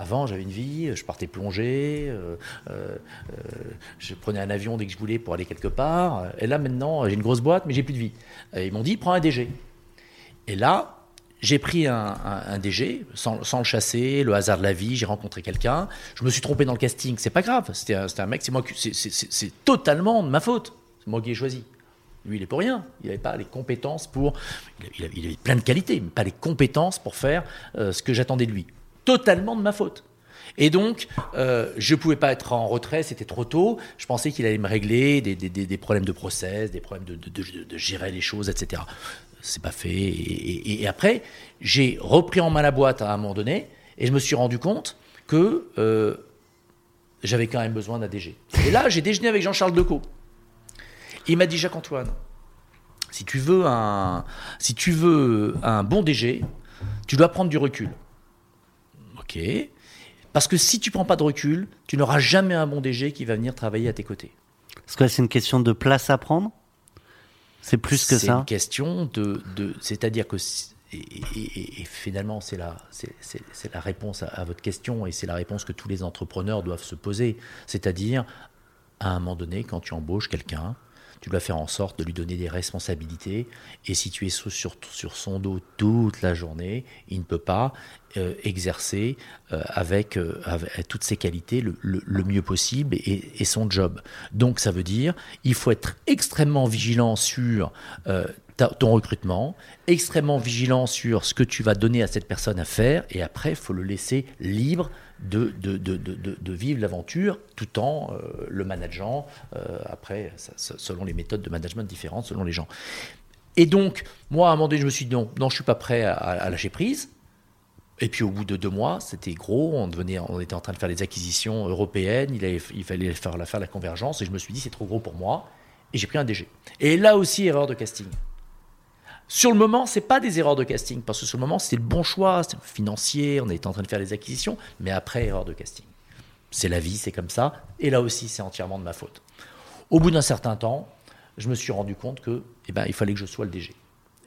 Avant, j'avais une vie, je partais plonger, euh, euh, je prenais un avion dès que je voulais pour aller quelque part. Et là, maintenant, j'ai une grosse boîte, mais j'ai plus de vie. Ils m'ont dit, prends un DG. Et là, j'ai pris un, DG sans, le chasser, le hasard de la vie, j'ai rencontré quelqu'un. Je me suis trompé dans le casting, c'est pas grave. C'était un, mec, c'est totalement de ma faute. C'est moi qui ai choisi. Lui, il est pour rien. Il n'avait pas les compétences pour. Il avait, plein de qualités, mais pas les compétences pour faire euh, ce que j'attendais de lui totalement de ma faute. Et donc, euh, je ne pouvais pas être en retrait, c'était trop tôt. Je pensais qu'il allait me régler des, des, problèmes de process, des problèmes de, gérer les choses, etc. C'est pas fait. Et, après, j'ai repris en main la boîte à un moment donné, et je me suis rendu compte que euh, j'avais quand même besoin d'un DG. Et là, j'ai déjeuné avec Jean-Charles Decaux. Il m'a dit Jacques-Antoine, si si tu veux un bon DG, tu dois prendre du recul. Parce que si tu prends pas de recul, tu n'auras jamais un bon DG qui va venir travailler à tes côtés. Est-ce que c'est une question de place à prendre? C'est plus que ça? C'est une question de. de C'est-à-dire que. Et, finalement, c'est la, c'est, la réponse à, votre question et c'est la réponse que tous les entrepreneurs doivent se poser. C'est-à-dire, à un moment donné, quand tu embauches quelqu'un, tu dois faire en sorte de lui donner des responsabilités. Et si tu es sur, sur son dos toute la journée, il ne peut pas euh, exercer euh, avec, euh, toutes ses qualités le, le, mieux possible et, et, son job. Donc ça veut dire il faut être extrêmement vigilant sur ton recrutement, extrêmement vigilant sur ce que tu vas donner à cette personne à faire, et après, il faut le laisser libre de, de, de, de vivre l'aventure tout en le manageant, après, selon les méthodes de management différentes, selon les gens. Et donc, moi, à un moment donné, je me suis dit non, non je ne suis pas prêt à, lâcher prise. Et puis au bout de deux mois, c'était gros. On, devenait, on était en train de faire des acquisitions européennes. Il, il fallait faire la, faire la convergence. Et je me suis dit, c'est trop gros pour moi. Et j'ai pris un DG. Et là aussi, erreur de casting. Sur le moment, c'est pas des erreurs de casting, parce que sur le moment, c'était le bon choix, c'était financier, on était en train de faire des acquisitions, mais après, erreur de casting. C'est la vie, c'est comme ça, et là aussi, c'est entièrement de ma faute. Au bout d'un certain temps, je me suis rendu compte que, eh ben, il fallait que je sois le DG.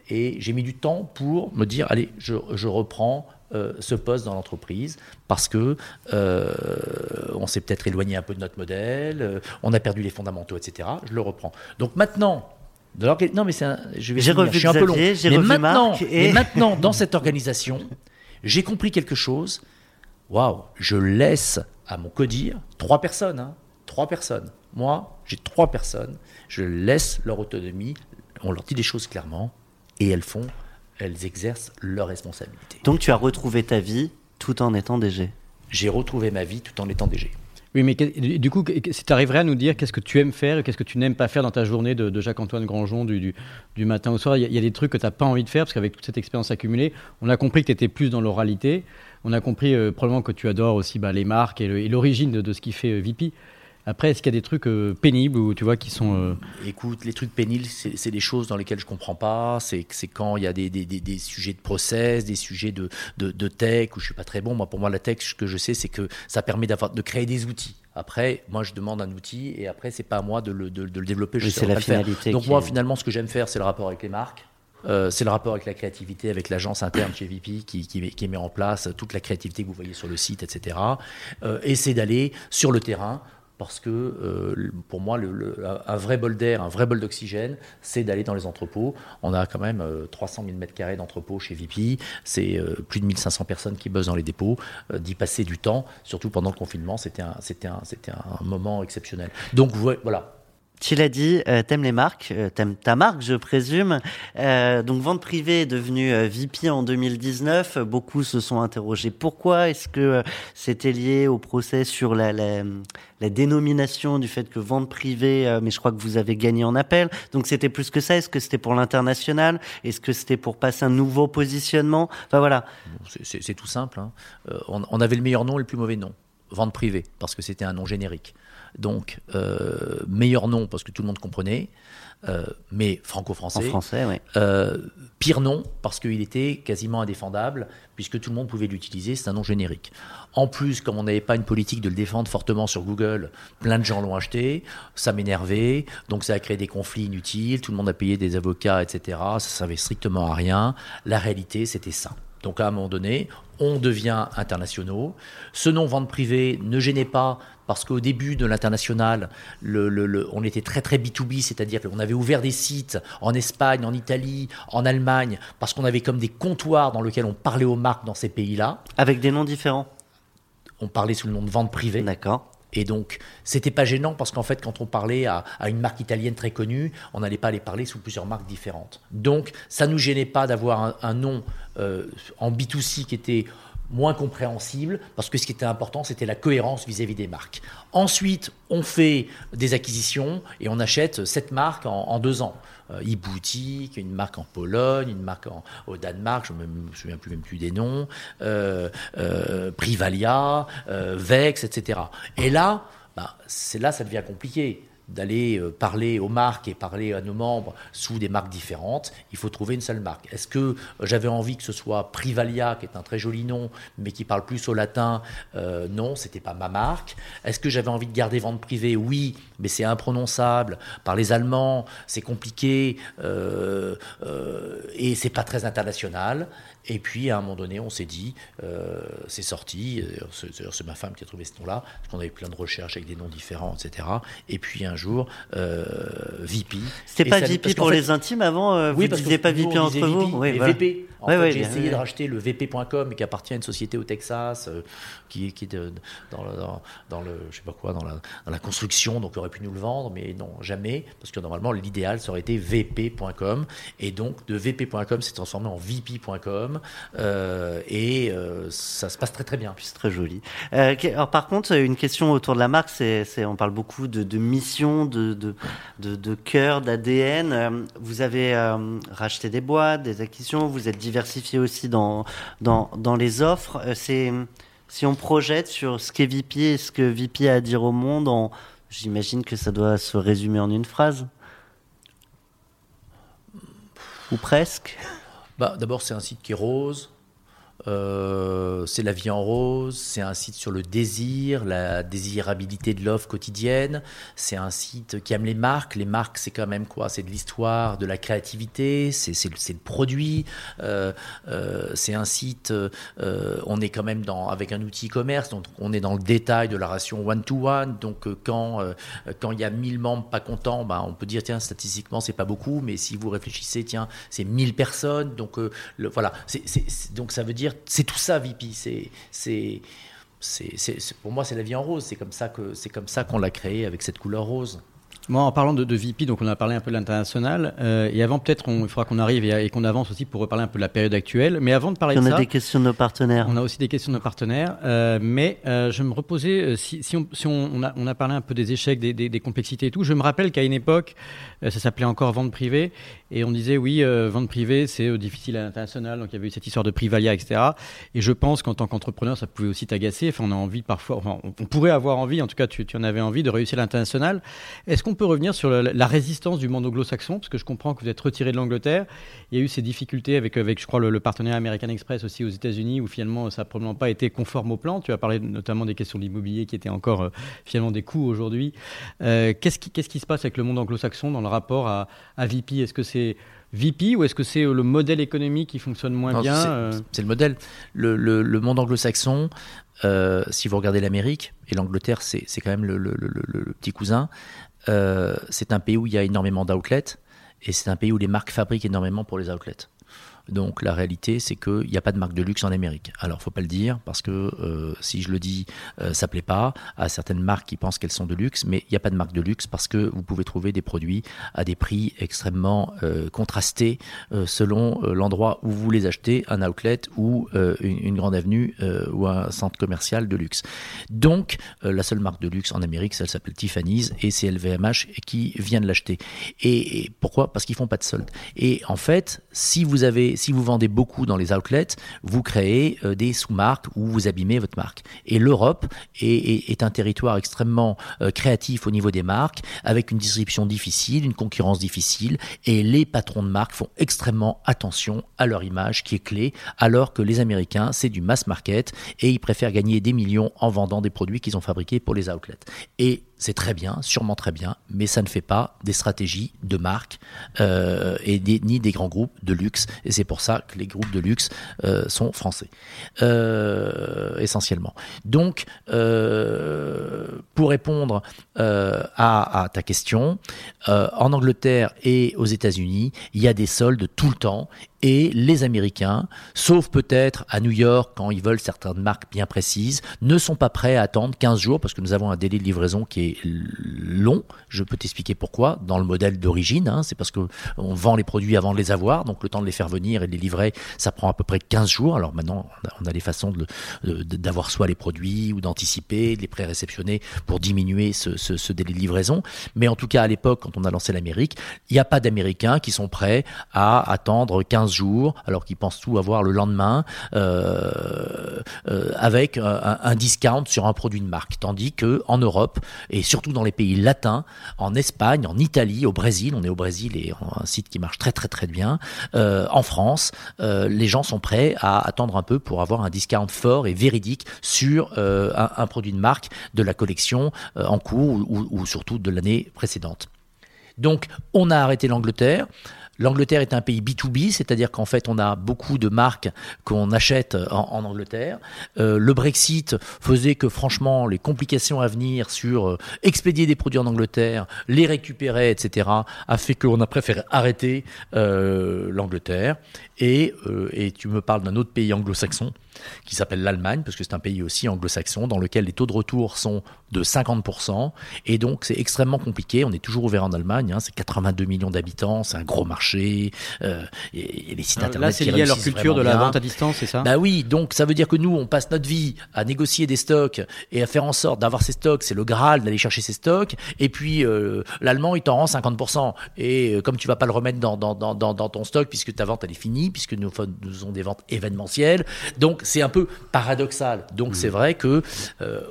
Et j'ai mis du temps pour me dire, allez, je, je reprends euh, ce poste dans l'entreprise parce que euh, on s'est peut-être éloigné un peu de notre modèle, euh, on a perdu les fondamentaux, etc. Je le reprends. Donc maintenant, non mais c'est je vais je suis un peu long. Mais maintenant, et... maintenant, dans cette organisation, j'ai compris quelque chose. Waouh, je laisse à mon codir trois personnes, hein, trois personnes. Moi, j'ai trois personnes. Je laisse leur autonomie. On leur dit des choses clairement et elles font elles exercent leurs responsabilités. Donc tu as retrouvé ta vie tout en étant DG J'ai retrouvé ma vie tout en étant DG. Oui, mais du coup, si tu arriverais à nous dire qu'est-ce que tu aimes faire et qu'est-ce que tu n'aimes pas faire dans ta journée de, Jacques-Antoine Grangeon du, du, matin au soir, il y, a des trucs que tu n'as pas envie de faire parce qu'avec toute cette expérience accumulée, on a compris que tu étais plus dans l'oralité. On a compris euh, probablement que tu adores aussi bah, les marques et l'origine de, de, ce qui fait euh, VP. Après, est-ce qu'il y a des trucs euh, pénibles ou tu vois qui sont euh, Écoute, les trucs pénibles, c'est des choses dans lesquelles je comprends pas. C'est quand il y a des, des, des, sujets de process, des sujets de, de, de, tech où je suis pas très bon. Moi, pour moi, la tech, ce que je sais, c'est que ça permet d'avoir de créer des outils. Après, moi, je demande un outil et après, c'est pas à moi de le, de, le développer. Je sais la finalité. Donc moi, finalement, ce que j'aime faire, c'est le rapport avec les marques. Euh, c'est le rapport avec la créativité, avec l'agence interne chez VP qui, qui, qui, met en place toute la créativité que vous voyez sur le site, etc. Euh, et c'est d'aller sur le terrain parce que euh, pour moi, le, un vrai bol d'air, un vrai bol d'oxygène, c'est d'aller dans les entrepôts. On a quand même 300 000 m2 d'entrepôts chez VP, c'est euh, plus de 1500 personnes qui bossent dans les dépôts. Euh, d'y passer du temps, surtout pendant le confinement, c'était un, un moment exceptionnel. Donc voilà, Tu l'as dit, euh, t'aimes les marques, euh, t'aimes ta marque, je présume. Euh, donc, vente privée est devenue VP en 2019. Beaucoup se sont interrogés pourquoi. Est-ce que c'était lié au procès sur la, la, la, dénomination du fait que vente privée, mais je crois que vous avez gagné en appel. Donc, c'était plus que ça. Est-ce que c'était pour l'international? Est-ce que c'était pour passer un nouveau positionnement? Enfin, voilà. C'est tout simple. Hein. On avait le meilleur nom et le plus mauvais nom. Vente privée, parce que c'était un nom générique. Donc, euh, meilleur nom parce que tout le monde comprenait, euh, mais franco-français. Français. Euh, pire nom parce qu'il était quasiment indéfendable puisque tout le monde pouvait l'utiliser. C'est un nom générique. En plus, comme on n'avait pas une politique de le défendre fortement sur Google, plein de gens l'ont acheté. Ça m'énervait. Donc, ça a créé des conflits inutiles. Tout le monde a payé des avocats, etc. Ça servait strictement à rien. La réalité, c'était ça. Donc à un moment donné, on devient internationaux. Ce nom vente privée ne gênait pas parce qu'au début de l'international, on était très très B2B, c'est-à-dire qu'on avait ouvert des sites en Espagne, en Italie, en Allemagne, parce qu'on avait comme des comptoirs dans lesquels on parlait aux marques dans ces pays-là. Avec des noms différents? On parlait sous le nom de vente privée. D'accord. Et donc, c'était pas gênant parce qu'en fait, quand on parlait à, une marque italienne très connue, on n'allait pas aller parler sous plusieurs marques différentes. Donc, ça nous gênait pas d'avoir un, nom euh, en B2C qui était moins compréhensible, parce que ce qui était important, c'était la cohérence vis-à-vis des marques. Ensuite, on fait des acquisitions et on achète cette marque en, deux ans. Euh, e-boutique, une marque en Pologne, une marque au Danemark, je ne me, souviens plus même plus des noms, euh, euh, Privalia, Vex, etc. Et là, bah, c'est là ça devient compliqué d'aller euh, parler aux marques et parler à nos membres sous des marques différentes, il faut trouver une seule marque. Est-ce que euh, j'avais envie que ce soit Privalia, qui est un très joli nom, mais qui parle plus au latin euh, Non, c'était pas ma marque. Est-ce que j'avais envie de garder vente privée? Oui, mais c'est imprononçable par les Allemands, c'est compliqué euh, et c'est pas très international. Et puis, à un moment donné, on s'est dit, euh, c'est sorti, c'est ma femme qui a trouvé ce nom-là, parce qu'on avait plein de recherches avec des noms différents, etc. Et puis, un jour, euh, VP. C'était pas VP pour les intimes avant euh, Oui, vous parce que pas VP entre vous oui, VP. En fait, j'ai essayé de racheter le VP.com, qui appartient à une société au Texas, euh, qui, qui est dans, le, dans, le, je sais pas quoi, dans la, dans la construction, donc aurait pu nous le vendre, mais non, jamais, parce que normalement, l'idéal, ça aurait été VP.com. Et donc, de VP.com s'est transformé en VP.com. Euh, et euh, ça se passe très très bien. Puis c'est très joli. Euh, alors par contre, une question autour de la marque, c'est, on parle beaucoup de, mission, de, de, de, cœur, d'ADN. Vous avez racheté des boîtes, des acquisitions, vous êtes diversifié aussi dans, dans, dans les offres. C'est, si on projette sur ce qu'est VP et ce que VP a à dire au monde, j'imagine que ça doit se résumer en une phrase. Ou presque bah, D'abord, c'est un site qui rose, euh, c'est la vie en rose, c'est un site sur le désir, la désirabilité de l'offre quotidienne, c'est un site qui aime les marques, les marques c'est quand même quoi? C'est de l'histoire, de la créativité, c'est le produit, euh, euh, c'est un site, on est quand même dans, avec un outil e-commerce, donc on est dans le détail de la ration one-to-one, donc quand quand il y a 1000 membres pas contents, bah, on peut dire tiens statistiquement c'est pas beaucoup, mais si vous réfléchissez tiens c'est 1000 personnes, donc le, voilà, donc ça veut dire c'est tout ça, VP. C'est, pour moi, c'est la vie en rose. C'est comme ça c'est comme ça qu'on l'a créé avec cette couleur rose. Moi, en parlant de, de, VP, donc on a parlé un peu de l'international. Euh, et avant, peut-être, il faudra qu'on arrive et, qu'on avance aussi pour reparler un peu de la période actuelle. Mais avant de parler de ça, on a des questions de nos partenaires. On a aussi des questions de nos partenaires. Euh, mais euh, je me reposais, si, si, on, si on, on, a, on, a, parlé un peu des échecs, des, des, des complexités et tout. Je me rappelle qu'à une époque, ça s'appelait encore vente privée, et on disait oui, vente privée, c'est difficile à l'international. Donc il y avait eu cette histoire de Privalia, etc. Et je pense qu'en tant qu'entrepreneur, ça pouvait aussi t'agacer. Enfin, on a envie parfois, enfin, on pourrait avoir envie, en tout cas, tu, tu en avais envie de réussir l'international. Est-ce qu'on peut revenir sur la résistance du monde anglo-saxon, parce que je comprends que vous êtes retiré de l'Angleterre. Il y a eu ces difficultés avec, avec je crois, le, partenaire American Express aussi aux États-Unis, où finalement ça n'a probablement pas été conforme au plan. Tu as parlé notamment des questions de l'immobilier qui étaient encore euh, finalement des coûts aujourd'hui. Euh, qu'est-ce, qui, qu'est-ce qui se passe avec le monde anglo-saxon dans le rapport à, à VP Est-ce que c'est VP ou est-ce que c'est le modèle économique qui fonctionne moins bien c'est, euh? c'est, le modèle. Le, le, le monde anglo-saxon, euh, si vous regardez l'Amérique, et l'Angleterre, c'est, c'est quand même le, le, petit cousin, c'est un pays où il y a énormément d'outlets et c'est un pays où les marques fabriquent énormément pour les outlets. Donc la réalité, c'est qu'il n'y a pas de marque de luxe en Amérique. Alors faut pas le dire parce que euh, si je le dis, euh, ça plaît pas à certaines marques qui pensent qu'elles sont de luxe, mais il n'y a pas de marque de luxe parce que vous pouvez trouver des produits à des prix extrêmement euh, contrastés selon l'endroit où vous les achetez, un outlet ou une, grande avenue ou un centre commercial de luxe. Donc la seule marque de luxe en Amérique, elle s'appelle Tiffany's et c'est LVMH qui vient de l'acheter. Et, et pourquoi? Parce qu'ils font pas de solde. Et en fait, si vous avez si vous vendez beaucoup dans les outlets, vous créez euh, des sous-marques où vous abîmez votre marque. Et l'Europe est, un territoire extrêmement euh, créatif au niveau des marques, avec une distribution difficile, une concurrence difficile, et les patrons de marques font extrêmement attention à leur image qui est clé, alors que les Américains, c'est du mass market, et ils préfèrent gagner des millions en vendant des produits qu'ils ont fabriqués pour les outlets. Et c'est très bien, sûrement très bien, mais ça ne fait pas des stratégies de marque euh, et ni des grands groupes de luxe. Et c'est pour ça que les groupes de luxe euh, sont français, euh, essentiellement. Donc, pour répondre à, ta question, en Angleterre et aux États-Unis, il y a des soldes tout le temps et les Américains, sauf peut-être à New York quand ils veulent certaines marques bien précises, ne sont pas prêts à attendre 15 jours parce que nous avons un délai de livraison qui est long. Je peux t'expliquer pourquoi. Dans le modèle d'origine, hein, c'est parce que on vend les produits avant de les avoir, donc le temps de les faire venir et de les livrer, ça prend à peu près 15 jours. Alors maintenant, on a, des façons d'avoir soit les produits ou d'anticiper, de les pré-réceptionner pour diminuer ce, ce délai de livraison. Mais en tout cas, à l'époque, quand on a lancé l'Amérique, il n'y a pas d'Américains qui sont prêts à attendre 15 jours, alors qu'ils pensent tout avoir le lendemain, euh, euh, avec un, discount sur un produit de marque. Tandis que en Europe, et surtout dans les pays latins, en Espagne, en Italie, au Brésil, on est au Brésil et un site qui marche très très très bien, euh, en France, les gens sont prêts à attendre un peu pour avoir un discount fort et véridique sur un, produit de marque de la collection en cours ou surtout de l'année précédente. Donc, on a arrêté l'Angleterre. L'Angleterre est un pays B2B, c'est-à-dire qu'en fait, on a beaucoup de marques qu'on achète en, Angleterre. Euh, le Brexit faisait que, franchement, les complications à venir sur euh, expédier des produits en Angleterre, les récupérer, etc., a fait qu'on a préféré arrêter euh, l'Angleterre. Et, et tu me parles d'un autre pays anglo-saxon qui s'appelle l'Allemagne, parce que c'est un pays aussi anglo-saxon, dans lequel les taux de retour sont de 50%, et donc c'est extrêmement compliqué. On est toujours ouvert en Allemagne, hein, c'est 82 millions d'habitants, c'est un gros marché, euh, et, les sites internet. Là, c'est lié à leur culture de la vente à distance, c'est ça? Bah oui, donc ça veut dire que nous, on passe notre vie à négocier des stocks et à faire en sorte d'avoir ces stocks, c'est le Graal d'aller chercher ces stocks, et puis euh, l'Allemand, il t'en rend 50%, et euh, comme tu vas pas le remettre dans, dans, dans, dans, ton stock, puisque ta vente, elle est finie, puisque nous, avons des ventes événementielles, donc c'est un peu paradoxal. Donc c'est mmh. vrai que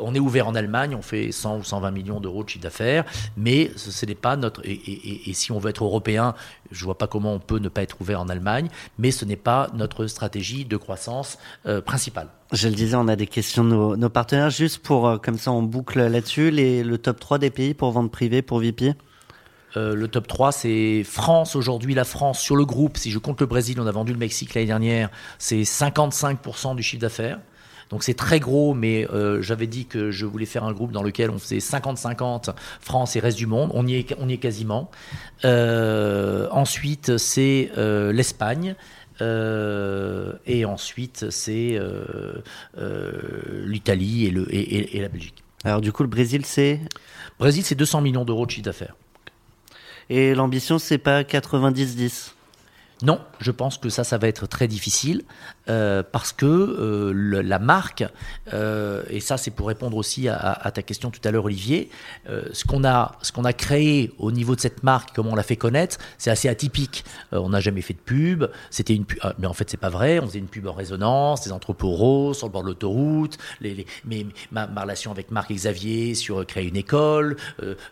on est ouvert en Allemagne, on fait 100 ou 120 millions d'euros de chiffre d'affaires, mais ce, n'est pas notre. Et, si on veut être européen, je vois pas comment on peut ne pas être ouvert en Allemagne, mais ce n'est pas notre stratégie de croissance euh, principale. Je le disais, on a des questions de nos, partenaires. Juste pour, euh, comme ça, on boucle là-dessus, le top 3 des pays pour vente privée, pour VP euh, le top 3, c'est France. Aujourd'hui, la France, sur le groupe, si je compte le Brésil, on a vendu le Mexique l'année dernière, c'est 55% du chiffre d'affaires. Donc c'est très gros, mais euh, j'avais dit que je voulais faire un groupe dans lequel on faisait 50-50 France et reste du monde. On y est, on y est quasiment. Euh, ensuite, c'est l'Espagne. et ensuite, c'est l'Italie et, le, et, et la Belgique. Alors du coup, le Brésil, c'est? Brésil, c'est 200 millions d'euros de chiffre d'affaires. Et l'ambition, c'est pas 90-10 non, je pense que ça, ça va être très difficile euh, parce que euh, la marque, euh, et ça c'est pour répondre aussi à, ta question tout à l'heure Olivier, ce qu'on a, qu'on a créé au niveau de cette marque, comment on l'a fait connaître, c'est assez atypique. on n'a jamais fait de pub, c'était une, ah, mais en fait c'est pas vrai. On faisait une pub en résonance, des entrepôts roses sur le bord de l'autoroute, mais ma, relation avec Marc et Xavier sur créer une école,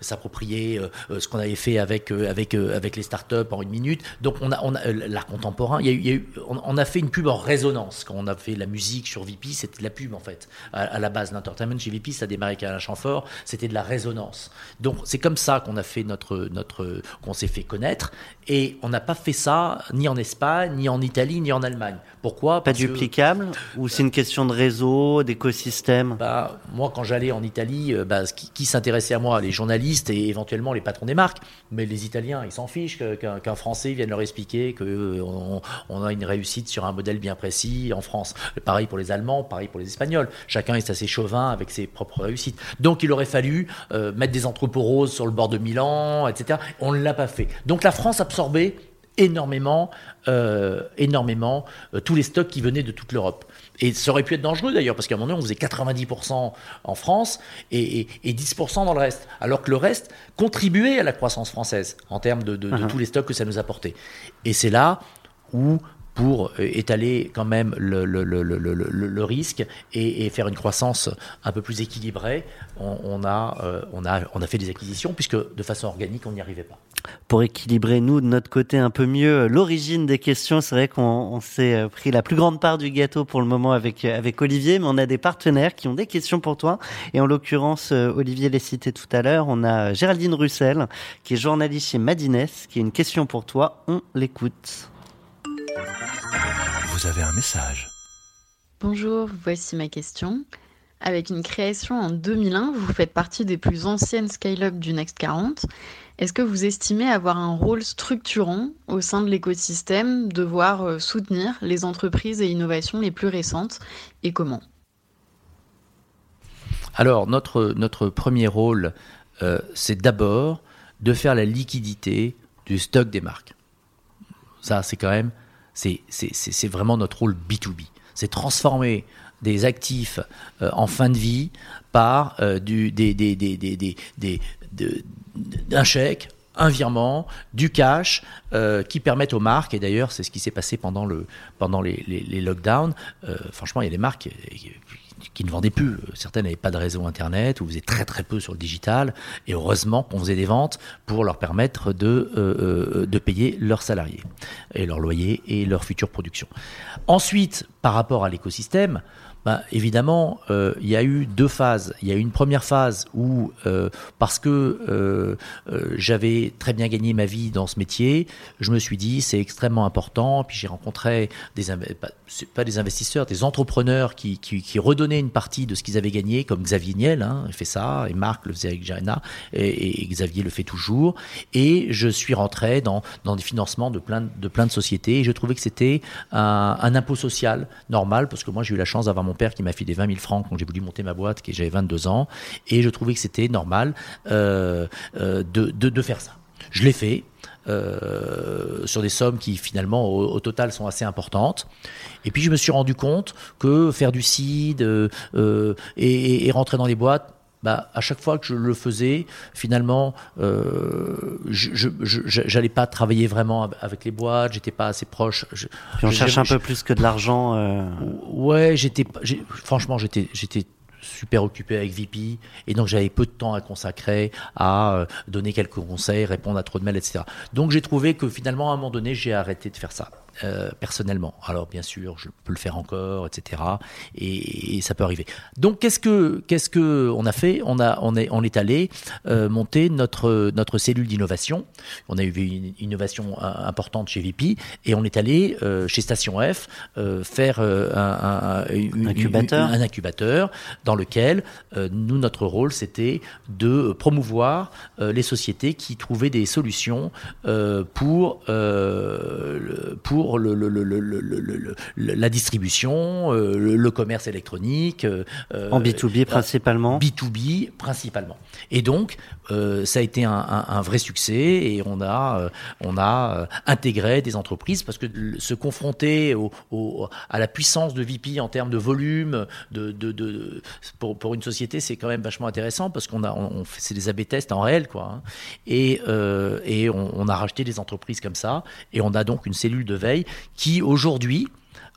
s'approprier ce qu'on avait fait avec avec avec les startups en une minute. Donc on a on a l'art contemporain. Y a eu, on, a fait une pub en résonance. Quand on a fait la musique sur VP, c'était la pub en fait. À, la base, l'entertainment chez VP, ça a démarré avec Alain Chamfort, c'était de la résonance. Donc c'est comme ça qu'on a fait notre, notre, qu'on s'est fait connaître. Et on n'a pas fait ça ni en Espagne, ni en Italie, ni en Allemagne. Pourquoi? Pas duplicable Ou c'est une question de réseau, d'écosystème? Bah, Moi, quand j'allais en Italie, euh, bah, qui, s'intéressait à moi Les journalistes et éventuellement les patrons des marques. Mais les Italiens, ils s'en fichent qu'un Français vienne leur expliquer que on, a une réussite sur un modèle bien en France. Pareil pour les Allemands, pareil pour les Espagnols. Chacun est assez chauvin avec ses propres réussites. Donc il aurait fallu mettre des entrepôts roses sur le bord de Milan, etc. On ne l'a pas fait. Donc la France absorbait énormément, énormément tous les stocks qui venaient de toute l'Europe. Et ça aurait pu être dangereux d'ailleurs, parce qu'à un moment donné, on faisait 90% en France et, 10% dans le reste. Alors que le reste contribuait à la croissance française en termes de, uh-huh. tous les stocks que ça nous apportait. Et c'est là où pour étaler quand même le, risque et, faire une croissance un peu plus équilibrée, on, a, euh, on, a, on a fait des acquisitions, puisque de façon organique, on n'y arrivait pas pour équilibrer nous de notre côté un peu mieux l'origine des questions. C'est vrai qu'on s'est euh, pris la plus grande part du gâteau pour le moment avec euh, avec Olivier, mais on a des partenaires qui ont des questions pour toi. Et en l'occurrence, euh, Olivier l'a cité tout à l'heure, on a Géraldine Russell qui est journaliste chez Madines, qui a une question pour toi. On l'écoute. Vous avez un message. Bonjour, voici ma question. Avec une création en 2001, vous faites partie des plus anciennes scale-up du Next 40. Est-ce que vous estimez avoir un rôle structurant au sein de l'écosystème, devoir euh, soutenir les entreprises et innovations les plus récentes et comment? Alors, notre, notre premier rôle, euh, c'est d'abord de faire la liquidité du stock des marques. Ça, c'est quand même, c'est vraiment notre rôle B2B. C'est transformer des actifs euh, en fin de vie par du, des, des, des, des, d'un chèque, un virement, du cash, euh, qui permettent aux marques, et d'ailleurs c'est ce qui s'est passé pendant, le, pendant les, les, lockdowns, euh, franchement il y a des marques qui, ne vendaient plus, certaines n'avaient pas de réseau internet, ou faisaient très très peu sur le digital, et heureusement qu'on faisait des ventes pour leur permettre de, euh, de payer leurs salariés, et leurs loyers, et leur future production. Ensuite, par rapport à l'écosystème, bah, évidemment, euh, il y a eu deux phases. Il y a eu une première phase où, euh, parce que euh, j'avais très bien gagné ma vie dans ce métier, je me suis dit c'est extrêmement important. Puis j'ai rencontré des investisseurs, des entrepreneurs qui, redonnaient une partie de ce qu'ils avaient gagné, comme Xavier Niel, hein, il fait ça, et Marc le faisait avec Jarena, et, Xavier le fait toujours. Et je suis rentré dans, des financements de plein de, plein de sociétés. Et je trouvais que c'était un, un impôt social normal, parce que moi j'ai eu la chance d'avoir mon père qui m'a filé 20 000 francs quand j'ai voulu monter ma boîte, que j'avais 22 ans, et je trouvais que c'était normal euh, euh, de, faire ça. Je l'ai fait. Euh, sur des sommes qui finalement au, total sont assez importantes. Et puis je me suis rendu compte que faire du seed et, rentrer dans les boîtes, bah, à chaque fois que je le faisais, finalement, euh, je n'allais pas travailler vraiment avec les boîtes, j'étais pas assez proche. Je, on cherche un peu plus que de l'argent. Euh... Ouais, j'étais, franchement, j'étais, j'étais super occupé avec VP et donc j'avais peu de temps à consacrer à euh, donner quelques conseils, répondre à trop de mails, etc. Donc j'ai trouvé que finalement à un moment donné j'ai arrêté de faire ça. Euh, personnellement. Alors bien sûr, je peux le faire encore, etc. Et, ça peut arriver. Donc qu'est-ce que qu'est-ce que on a fait? On a on est on est allé euh, monter notre notre cellule d'innovation. On a eu une innovation importante chez VP et on est allé euh, chez Station F faire un, incubateur. un incubateur dans lequel nous notre rôle c'était de promouvoir les sociétés qui trouvaient des solutions pour pour le, la distribution, euh, le, commerce électronique. Euh, en B2B principalement B2B principalement. Et donc, euh, ça a été un, vrai succès et on a, on a intégré des entreprises parce que se confronter au, à la puissance de VP en termes de volume, de, de, pour, pour, une société, c'est quand même vachement intéressant parce qu'on a, on, c'est des AB tests en réel, quoi. Hein. Et, et on, on, a racheté des entreprises comme ça et on a donc une cellule de veille qui aujourd'hui,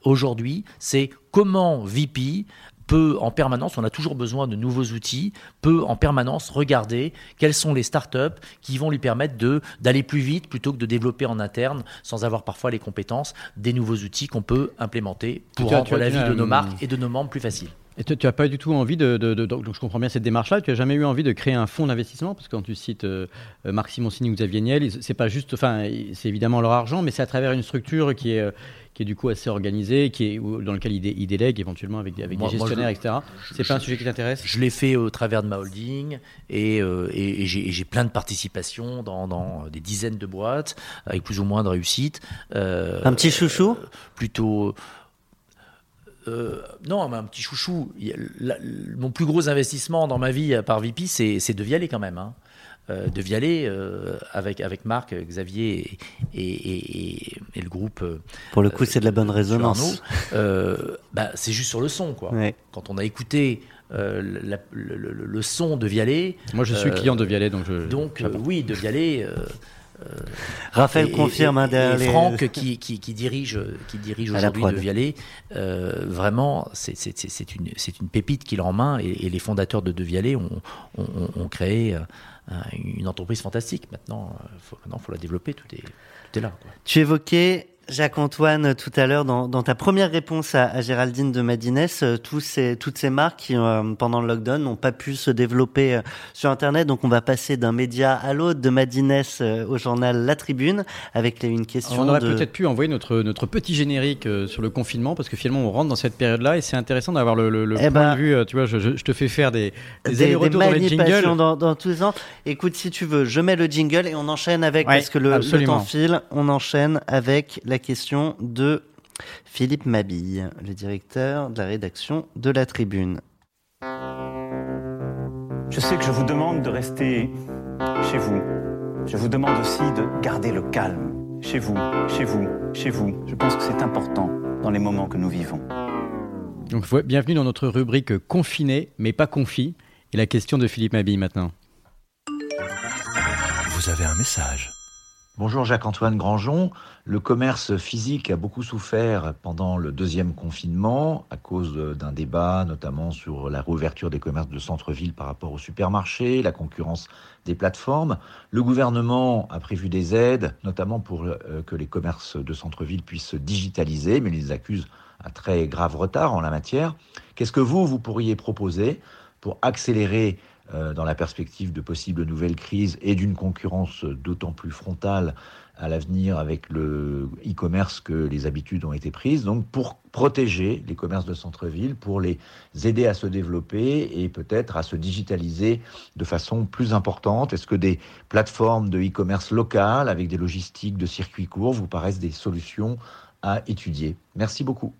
aujourd'hui, c'est comment VP peut en permanence, on a toujours besoin de nouveaux outils, peut en permanence regarder quelles sont les startups qui vont lui permettre de d'aller plus vite plutôt que de développer en interne sans avoir parfois les compétences des nouveaux outils qu'on peut implémenter pour rendre la vie de nos marques et de nos membres plus facile. Et tu n'as pas du tout envie de, donc je comprends bien cette démarche-là. Tu n'as jamais eu envie de créer un fonds d'investissement? Parce que quand tu cites euh, Marc Simoncini ou Xavier Niel, c'est pas juste, enfin, c'est évidemment leur argent, mais c'est à travers une structure qui est euh, qui est du coup assez organisée, qui est dans lequel ils, délèguent éventuellement avec, avec des gestionnaires, etc. C'est pas un sujet qui t'intéresse? Je l'ai fait au travers de ma holding et, euh, et, j'ai plein de participations dans, dans, des dizaines de boîtes avec plus ou moins de réussite. un petit chouchou? Plutôt euh, non, mais un petit chouchou. mon plus gros investissement dans ma vie par VP, c'est de Vialer quand même. Hein. Euh, de Vialer euh, avec, avec Marc, Xavier et, le groupe. Pour le coup, c'est de la bonne résonance. Bah, c'est juste sur le son. Quoi. Quand on a écouté le, son de Vialer. Moi, je suis client de Vialer, donc je. Donc, oui, de Vialer. Euh, Raphaël confirme hein, derrière et Franck qui, qui, qui, dirige, qui dirige aujourd'hui de Vialet, euh, vraiment, c'est une, une pépite qu'il a en main et, les fondateurs de De Vialet ont, ont, ont créé euh, une entreprise fantastique. Maintenant, il faut, maintenant, faut la développer, tout est, tout est là. Quoi. Tu évoquais Jacques-Antoine, tout à l'heure, dans, ta première réponse à, Géraldine de Madines, euh, tous ces, toutes ces marques qui, euh, pendant le lockdown, n'ont pas pu se développer euh, sur Internet. Donc, on va passer d'un média à l'autre, de Madines au journal La Tribune, avec une question. on aurait peut-être pu envoyer notre, notre petit générique sur le confinement, parce que finalement, on rentre dans cette période-là et c'est intéressant d'avoir le, le, eh point ben, de vue. Tu vois, je, je, te fais faire des, des, des, dans les jingles. Dans, dans tous les ans. Écoute, si tu veux, je mets le jingle et on enchaîne avec, parce que le, le temps file, on enchaîne avec la question de Philippe Mabille, le directeur de la rédaction de La Tribune. Je sais que je vous demande de rester chez vous. Je vous demande aussi de garder le calme. Chez vous, chez vous, chez vous. Je pense que c'est important dans les moments que nous vivons. Donc, bienvenue dans notre rubrique confiné, mais pas confit. Et la question de Philippe Mabille maintenant. Vous avez un message. Bonjour Jacques-Antoine Grangeon. Le commerce physique a beaucoup souffert pendant le deuxième confinement à cause d'un débat notamment sur la réouverture des commerces de centre-ville par rapport aux supermarchés, la concurrence des plateformes. Le gouvernement a prévu des aides, notamment pour euh, que les commerces de centre-ville puissent se digitaliser, mais il les accuse un très grave retard en la matière. Qu'est-ce que vous, vous pourriez proposer pour accélérer euh, dans la perspective de possibles nouvelles crises et d'une concurrence d'autant plus frontale à l'avenir avec le e-commerce que les habitudes ont été prises. Donc pour protéger les commerces de centre-ville, pour les aider à se développer et peut-être à se digitaliser de façon plus importante. Est-ce que des plateformes de e-commerce locales avec des logistiques de circuits courts vous paraissent des solutions à étudier? Merci beaucoup.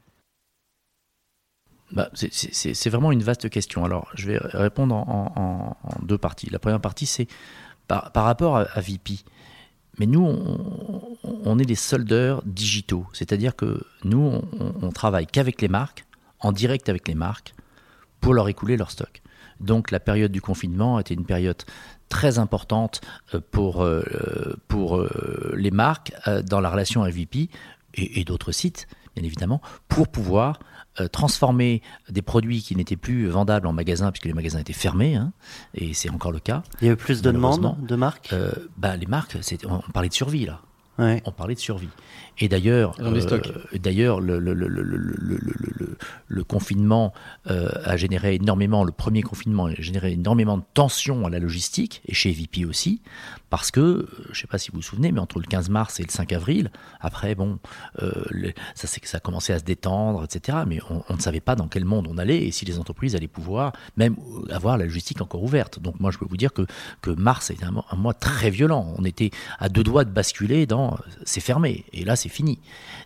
Bah, c'est vraiment une vaste question. Alors, je vais répondre en, deux parties. La première partie, c'est par, rapport à, VP. Mais nous, on, est des soldeurs digitaux. C'est-à-dire que nous, on, travaille qu'avec les marques, en direct avec les marques, pour leur écouler leur stock. Donc, la période du confinement était une période très importante euh, pour, euh, pour euh, les marques dans la relation avec VP et, et d'autres sites, bien évidemment, pour pouvoir transformer des produits qui n'étaient plus vendables en magasin, puisque les magasins étaient fermés, hein, et c'est encore le cas. Il y a eu plus de demandes de marques? Euh, bah, Les marques, on parlait de survie là. On parlait de survie. Et d'ailleurs, euh, d'ailleurs, le, le, le, le, confinement euh, a généré énormément, le premier confinement a généré énormément de tensions à la logistique, et chez VP aussi, parce que, je ne sais pas si vous vous souvenez, mais entre le 15 mars et le 5 avril, après, bon, euh, ça, ça a commencé à se détendre, etc. Mais on, ne savait pas dans quel monde on allait et si les entreprises allaient pouvoir même avoir la logistique encore ouverte. Donc moi, je peux vous dire que, que mars était un, un mois très violent. On était à deux doigts de basculer dans c'est fermé. Et là, c'est fini.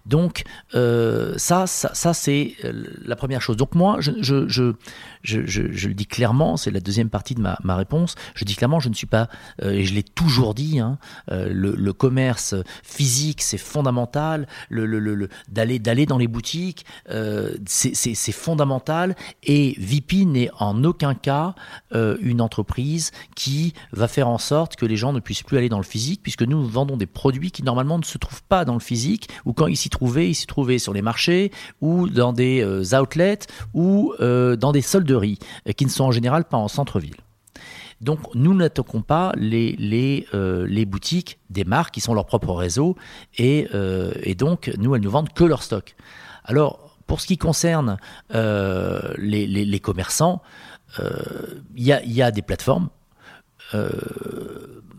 Donc euh, ça, ça, c'est euh, la première chose. Donc moi, je, je le dis clairement, c'est la deuxième partie de ma, réponse, je dis clairement, je ne suis pas, euh, et je l'ai toujours dit, hein, le, le, commerce physique, c'est fondamental, le, le, d'aller, d'aller dans les boutiques, c'est, fondamental, et VP n'est en aucun cas une entreprise qui va faire en sorte que les gens ne puissent plus aller dans le physique, puisque nous vendons des produits qui normalement ne se trouvent pas dans le physique, ou quand ils s'y trouvaient, ils s'y trouvaient sur les marchés, ou dans des euh, outlets, ou euh, dans des solderies, euh, qui ne sont en général pas en centre-ville. Donc nous n'attaquons pas les, les, les, boutiques des marques qui sont leur propre réseau, et, et, donc nous, elles nous vendent que leur stock. Alors, Pour ce qui concerne les, commerçants, il y a, des plateformes.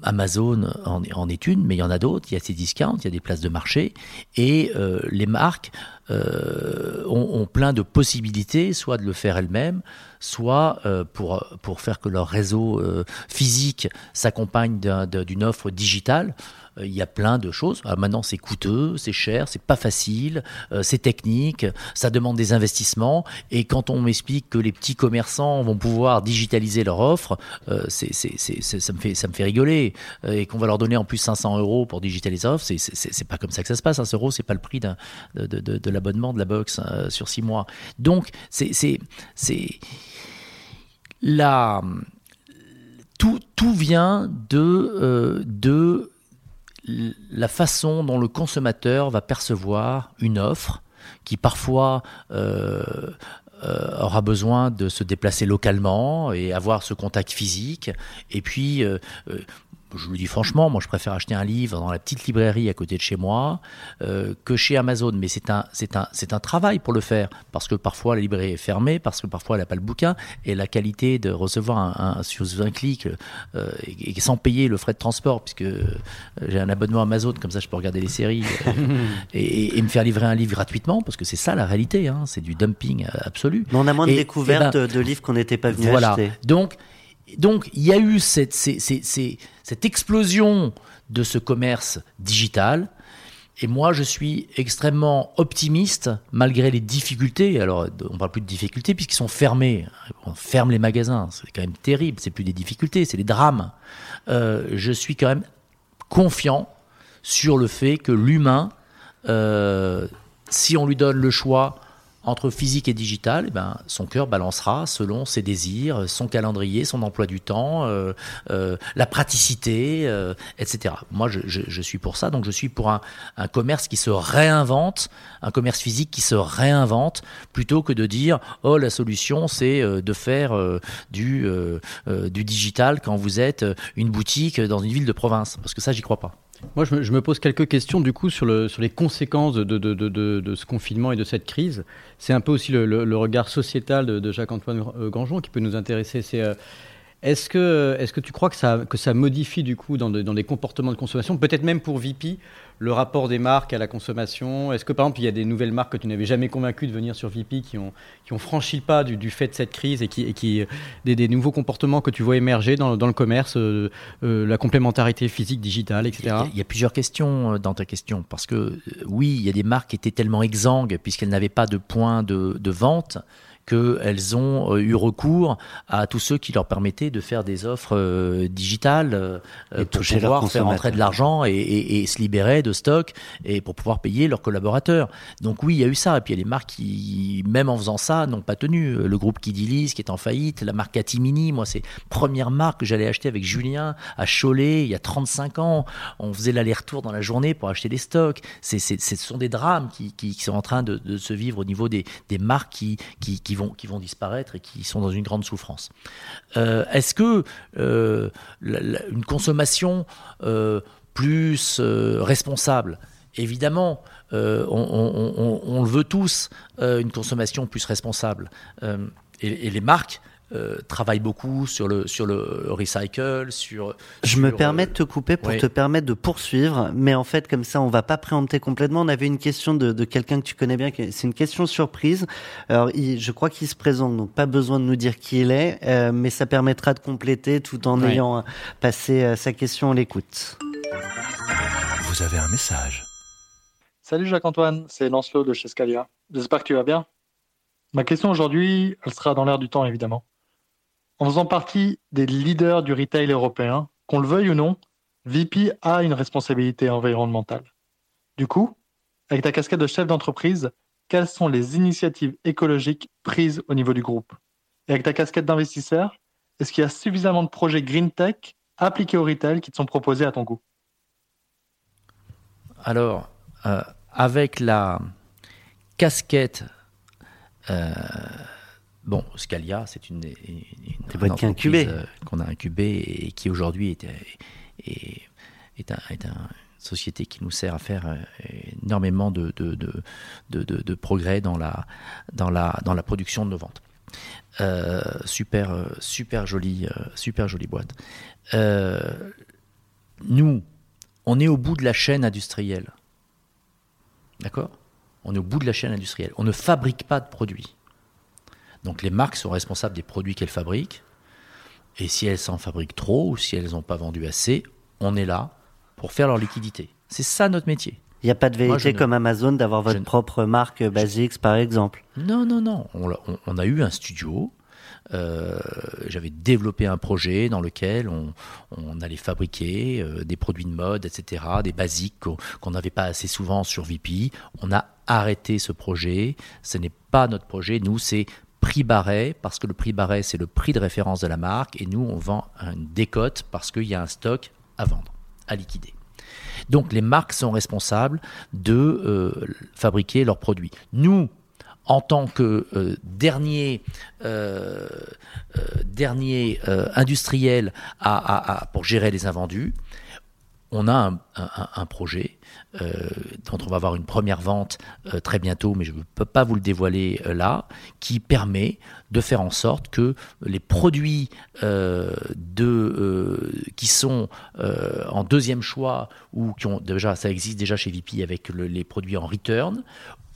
Amazon en, est une, mais il y en a d'autres. Il y a ces discounts, il y a des places de marché. Et les marques ont, plein de possibilités, soit de le faire elles-mêmes, soit pour, pour faire que leur réseau physique s'accompagne d'une offre digitale. Euh, il y a plein de choses. Ah, maintenant, c'est coûteux, c'est cher, c'est pas facile, euh, c'est technique, ça demande des investissements. Et quand on m'explique que les petits commerçants vont pouvoir digitaliser leur offre, euh, ça, me fait, ça me fait rigoler. et qu'on va leur donner en plus 500 euros pour digitaliser leur offre, c'est, pas comme ça que ça se passe. 100 euros, c'est pas le prix de, de, l'abonnement de la box sur 6 mois. Donc, c'est, c'est, là. Tout, tout vient de, de la façon dont le consommateur va percevoir une offre qui parfois euh, euh, aura besoin de se déplacer localement et avoir ce contact physique. Et puis, euh, je vous le dis franchement, moi je préfère acheter un livre dans la petite librairie à côté de chez moi euh, que chez Amazon. Mais c'est un, c'est un, c'est un travail pour le faire parce que parfois la librairie est fermée, parce que parfois elle n'a pas le bouquin et la qualité de recevoir un, sur un clic euh, et, sans payer le frais de transport puisque euh, j'ai un abonnement Amazon comme ça je peux regarder les séries et, me faire livrer un livre gratuitement parce que c'est ça la réalité, hein, c'est du dumping absolu. Mais on a moins de découvertes ben, de livres qu'on n'était pas venu voilà. acheter. Donc donc il y a eu cette, explosion de ce commerce digital. Et moi, je suis extrêmement optimiste, malgré les difficultés. Alors, on ne parle plus de difficultés, puisqu'ils sont fermés. On ferme les magasins. C'est quand même terrible. C'est plus des difficultés, c'est des drames. Euh, je suis quand même confiant sur le fait que l'humain, euh, si on lui donne le choix entre physique et digital, eh ben, son cœur balancera selon ses désirs, son calendrier, son emploi du temps, euh, euh, la praticité, euh, etc. Moi, je, suis pour ça. Donc, je suis pour un, commerce qui se réinvente, un commerce physique qui se réinvente, plutôt que de dire oh la solution c'est de faire du du digital quand vous êtes une boutique dans une ville de province. Parce que ça, j'y crois pas. Moi, je me, pose quelques questions du coup sur, le, sur les conséquences de, ce confinement et de cette crise. C'est un peu aussi le, regard sociétal de, Jacques-Antoine euh, Gangeon qui peut nous intéresser. Euh, est-ce que, est que tu crois que ça, que ça modifie du coup dans, dans les comportements de consommation, peut-être même pour VP, le rapport des marques à la consommation? Est-ce que par exemple il y a des nouvelles marques que tu n'avais jamais convaincu de venir sur VP qui ont, qui ont franchi le pas du, fait de cette crise et qui, et qui des, des, nouveaux comportements que tu vois émerger dans, dans le commerce, euh, euh, la complémentarité phisique, digitale, etc. Il y, a, plusieurs questions euh, dans ta question parce que oui, il y a des marques qui étaient tellement exsangues puisqu'elles n'avaient pas de point de, de vente qu'elles ont euh, eu recours à tous ceux qui leur permettaient de faire des offres euh, digitales euh, pour pouvoir faire entrer de l'argent et, se libérer de stock et pour pouvoir payer leurs collaborateurs. Donc oui, il y a eu ça. Et puis il y a les marques qui, même en faisant ça, n'ont pas tenu. Le groupe Kidilis qui est en faillite, la marque Catimini, moi c'est première marque que j'allais acheter avec Julien à Cholet il y a 35 ans. On faisait l'aller-retour dans la journée pour acheter des stocks. C'est, ce sont des drames qui, sont en train de, se vivre au niveau des, marques qui, qui, qui qui vont disparaître et qui sont dans une grande souffrance. Euh, est-ce que euh, une consommation euh, plus responsable Évidemment, on, le veut tous, une consommation plus responsable. et, les marques euh, travaille beaucoup sur le, sur le recycle, sur... Je me permets de te couper pour te permettre de poursuivre, mais en fait, comme ça, on va pas préempter complètement. On avait une question de, de quelqu'un que tu connais bien, c'est une question surprise. Alors, je crois qu'il se présente, donc pas besoin de nous dire qui il est, euh, mais ça permettra de compléter tout en ayant passé euh, sa question, on l'écoute. Vous avez un message. Salut Jacques-Antoine, c'est Lancelot de chez Scalia. J'espère que tu vas bien. Ma question aujourd'hui, elle sera dans l'air du temps évidemment. En faisant partie des leaders du retail européen, qu'on le veuille ou non, VP a une responsabilité environnementale. Du coup, avec ta casquette de chef d'entreprise, quelles sont les initiatives écologiques prises au niveau du groupe? Et avec ta casquette d'investisseur, est-ce qu'il y a suffisamment de projets green tech appliqués au retail qui te sont proposés à ton goût? Alors, euh, avec la casquette euh, Bon, Scalia, c'est une, une, une entreprise euh, qu'on a incubée et qui aujourd'hui est, est, est, un, est, un, société qui nous sert à faire euh, énormément de, de, de, progrès dans la, dans, la, dans la production de nos ventes. Euh, super, super jolie, super jolie boîte. nous, on est au bout de la chaîne industrielle. D'accord? On est au bout de la chaîne industrielle. On ne fabrique pas de produits. Donc les marques sont responsables des produits qu'elles fabriquent. Et si elles s'en fabriquent trop ou si elles n'ont pas vendu assez, on est là pour faire leur liquidité. C'est ça notre métier. Il n'y a pas de vérité comme Amazon d'avoir votre propre marque Basics, par exemple. Non, non, non. On, a eu un studio. Euh, j'avais développé un projet dans lequel on, allait fabriquer euh, des produits de mode, etc., des basiques qu'on n'avait pas assez souvent sur VP. On a arrêté ce projet. Ce n'est pas notre projet. Nous, c'est prix barré, parce que le prix barré, c'est le prix de référence de la marque, et nous, on vend une décote parce qu'il y a un stock à vendre, à liquider. Donc les marques sont responsables de euh, fabriquer leurs produits. Nous, en tant que euh, dernier, euh, dernier industriel pour gérer les invendus, on a un projet euh, dont on va avoir une première vente euh, très bientôt, mais je ne peux pas vous le dévoiler euh, là, qui permet de faire en sorte que les produits qui sont en deuxième choix ou qui ont déjà, ça existe déjà chez VP avec les produits en return,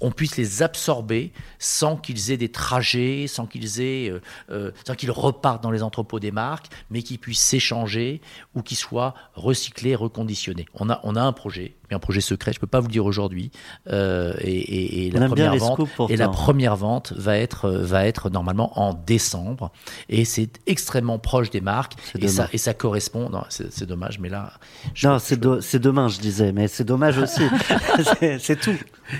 on puisse les absorber sans qu'ils aient des trajets, sans qu'ils aient, euh, euh, sans qu'ils repartent dans les entrepôts des marques, mais qu'ils puissent s'échanger ou qu'ils soient recyclés, reconditionnés. On a, on a un projet, mais un projet secret, je ne peux pas vous le dire aujourd'hui. Euh, et, la première vente, et la première vente va être, va être normalement en décembre, et c'est extrêmement proche des marques, et ça, et ça correspond. C'est dommage, mais là. non, c'est demain, je disais, mais c'est dommage aussi. c'est tout.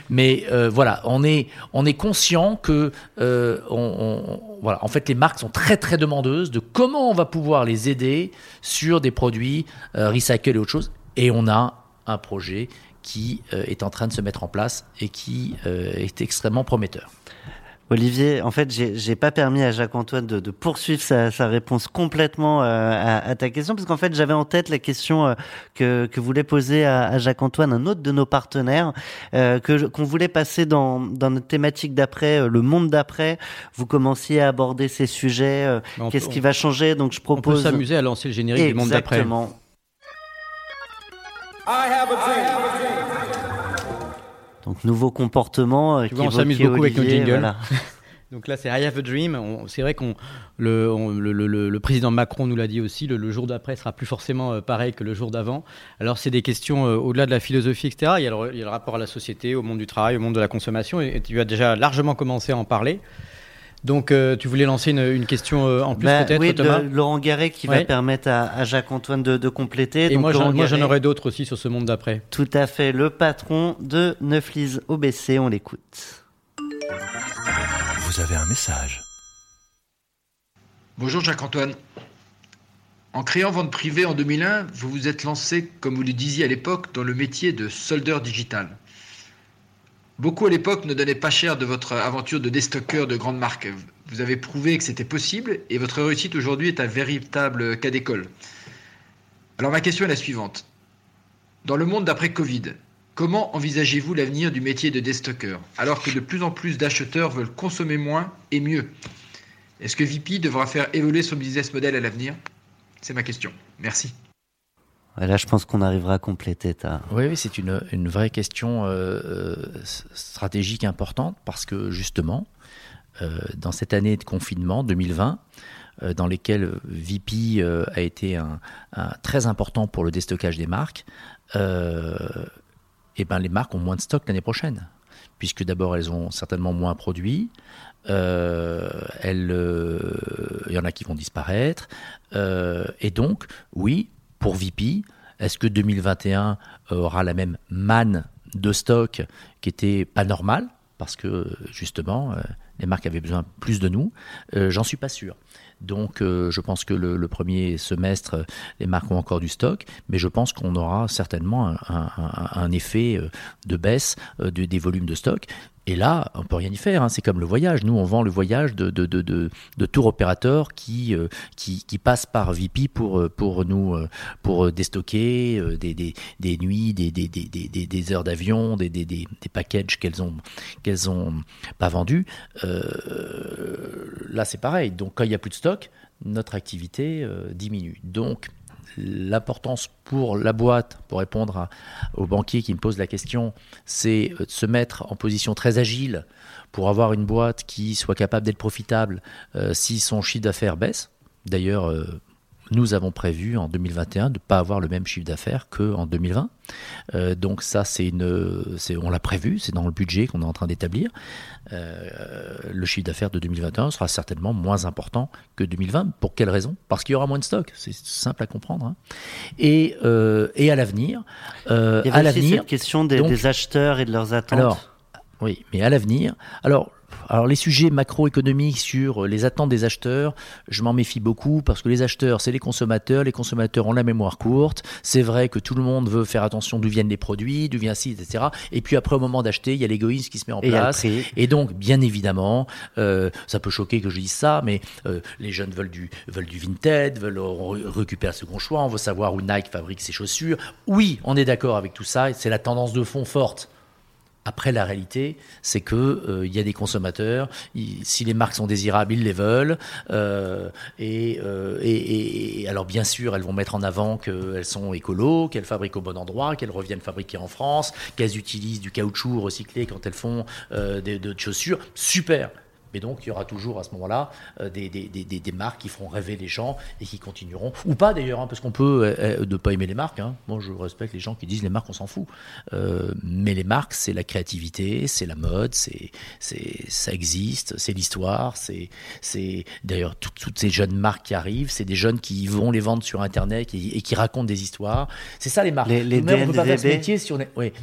Mais voilà, on est, on est conscient que, euh, on, voilà, en fait, les marques sont très très demandeuses de comment on va pouvoir les aider sur des produits euh, recyclés et autre chose. Et on a un projet qui euh, est en train de se mettre en place et qui est extrêmement prometteur. Olivier, en fait, j'ai pas permis à Jacques-Antoine de, poursuivre sa, réponse complètement euh, à, ta question, parce qu'en fait, j'avais en tête la question euh, que, que voulait poser à, Jacques-Antoine un autre de nos partenaires, euh, que qu'on voulait passer dans, dans notre thématique d'après, le monde d'après. Vous commenciez à aborder ces sujets. Qu'est-ce qui va changer? Donc, je propose. On peut s'amuser à lancer le générique du monde d'après. Exactement. Donc nouveau comportement. Euh, on s'amuse beaucoup avec nos jingles. Donc là, c'est I Have a Dream. C'est vrai qu'on le, le, président Macron nous l'a dit aussi. Le, jour d'après sera plus forcément euh, pareil que le jour d'avant. Alors c'est des questions euh, au-delà de la philosophie, etc. Il y, a le, rapport à la société, au monde du travail, au monde de la consommation. Et, tu as déjà largement commencé à en parler. Donc, tu voulais lancer une, question en plus bah, peut-être, oui, Laurent Garret qui va permettre à, Jacques-Antoine de, compléter. Et moi, j'en aurai d'autres aussi sur ce monde d'après. Tout à fait. Le patron de Neuflis OBC, on l'écoute. Vous avez un message. Bonjour Jacques-Antoine. En créant Vente Privée en 2001, vous vous êtes lancé, comme vous le disiez à l'époque, dans le métier de soldeur digital. Beaucoup à l'époque ne donnaient pas cher de votre aventure de déstockeur de grandes marques. Vous avez prouvé que c'était possible et votre réussite aujourd'hui est un véritable cas d'école. Alors ma question est la suivante. Dans le monde d'après Covid, comment envisagez-vous l'avenir du métier de déstockeur alors que de plus en plus d'acheteurs veulent consommer moins et mieux? Est-ce que VP devra faire évoluer son business model à l'avenir? C'est ma question. Merci. Là, je pense qu'on arrivera à compléter ta. Oui, oui c'est une, vraie question euh, euh, stratégique importante parce que justement, euh, dans cette année de confinement 2020, dans lesquelles VP a été très important pour le déstockage des marques, et eh ben les marques ont moins de stock l'année prochaine, puisque d'abord elles ont certainement moins produit, elles, il y en a qui vont disparaître, et donc oui, pour VP, est-ce que 2021 aura la même manne de stock qui était pas normale? Parce que justement euh, les marques avaient besoin plus de nous. Euh, J'en suis pas sûr. Donc euh, je pense que le, premier semestre, les marques ont encore du stock, mais je pense qu'on aura certainement un, effet de baisse des volumes de stock Et là, on peut rien y faire. Hein. C'est comme le voyage. Nous, on vend le voyage de, de, de, de, tour opérateurs qui, euh, qui, qui passent par VP pour, euh, pour nous euh, pour déstocker des, des, des nuits, des, des, des, des, heures d'avion, des, des, des, packages qu'elles ont qu'elles ont pas vendus. là, c'est pareil. Donc, quand il y a plus de stock, notre activité diminue. Donc, l'importance pour la boîte, pour répondre aux banquiers qui me posent la question, c'est de se mettre en position très agile pour avoir une boîte qui soit capable d'être profitable euh, si son chiffre d'affaires baisse. D'ailleurs, euh, nous avons prévu en 2021 de ne pas avoir le même chiffre d'affaires qu'en 2020. Euh, donc ça, c'est une, on l'a prévu, c'est dans le budget qu'on est en train d'établir. Euh, le chiffre d'affaires de 2021 sera certainement moins important que 2020. Pour quelle raison? Parce qu'il y aura moins de stock. C'est simple à comprendre. Hein. Et, euh, et à l'avenir, à l'avenir, cette question des, des, acheteurs et de leurs attentes. Alors, oui, mais à l'avenir, alors alors les sujets macroéconomiques sur les attentes des acheteurs, je m'en méfie beaucoup parce que les acheteurs, c'est les consommateurs, les consommateurs ont la mémoire courte, c'est vrai que tout le monde veut faire attention d'où viennent les produits, d'où vient ci, etc. Et puis après au moment d'acheter, il y a l'égoïsme qui se met en place. Et donc bien évidemment, euh, ça peut choquer que je dise ça, mais euh, les jeunes veulent du, veulent du vintage, veulent récupérer un second choix, on veut savoir où Nike fabrique ses chaussures. Oui, on est d'accord avec tout ça, c'est la tendance de fond forte. Après, la réalité, c'est que euh, y a des consommateurs. si les marques sont désirables, ils les veulent. Euh, euh, et, et, alors, bien sûr, elles vont mettre en avant qu'elles sont écolo, qu'elles fabriquent au bon endroit, qu'elles reviennent fabriquer en France, qu'elles utilisent du caoutchouc recyclé quand elles font des, de chaussures. Super. Mais donc, il y aura toujours à ce moment-là euh, des, des, des, des, marques qui feront rêver les gens et qui continueront. Ou pas d'ailleurs, hein, parce qu'on peut euh, euh, ne pas aimer les marques. Hein. Moi, je respecte les gens qui disent les marques, on s'en fout. mais les marques, c'est la créativité, c'est la mode, c'est, c'est, ça existe, c'est l'histoire. C'est, c'est d'ailleurs toutes ces jeunes marques qui arrivent, c'est des jeunes qui vont les vendre sur Internet et, qui racontent des histoires. C'est ça les marques. Les, on peut pas faire ce métier si on,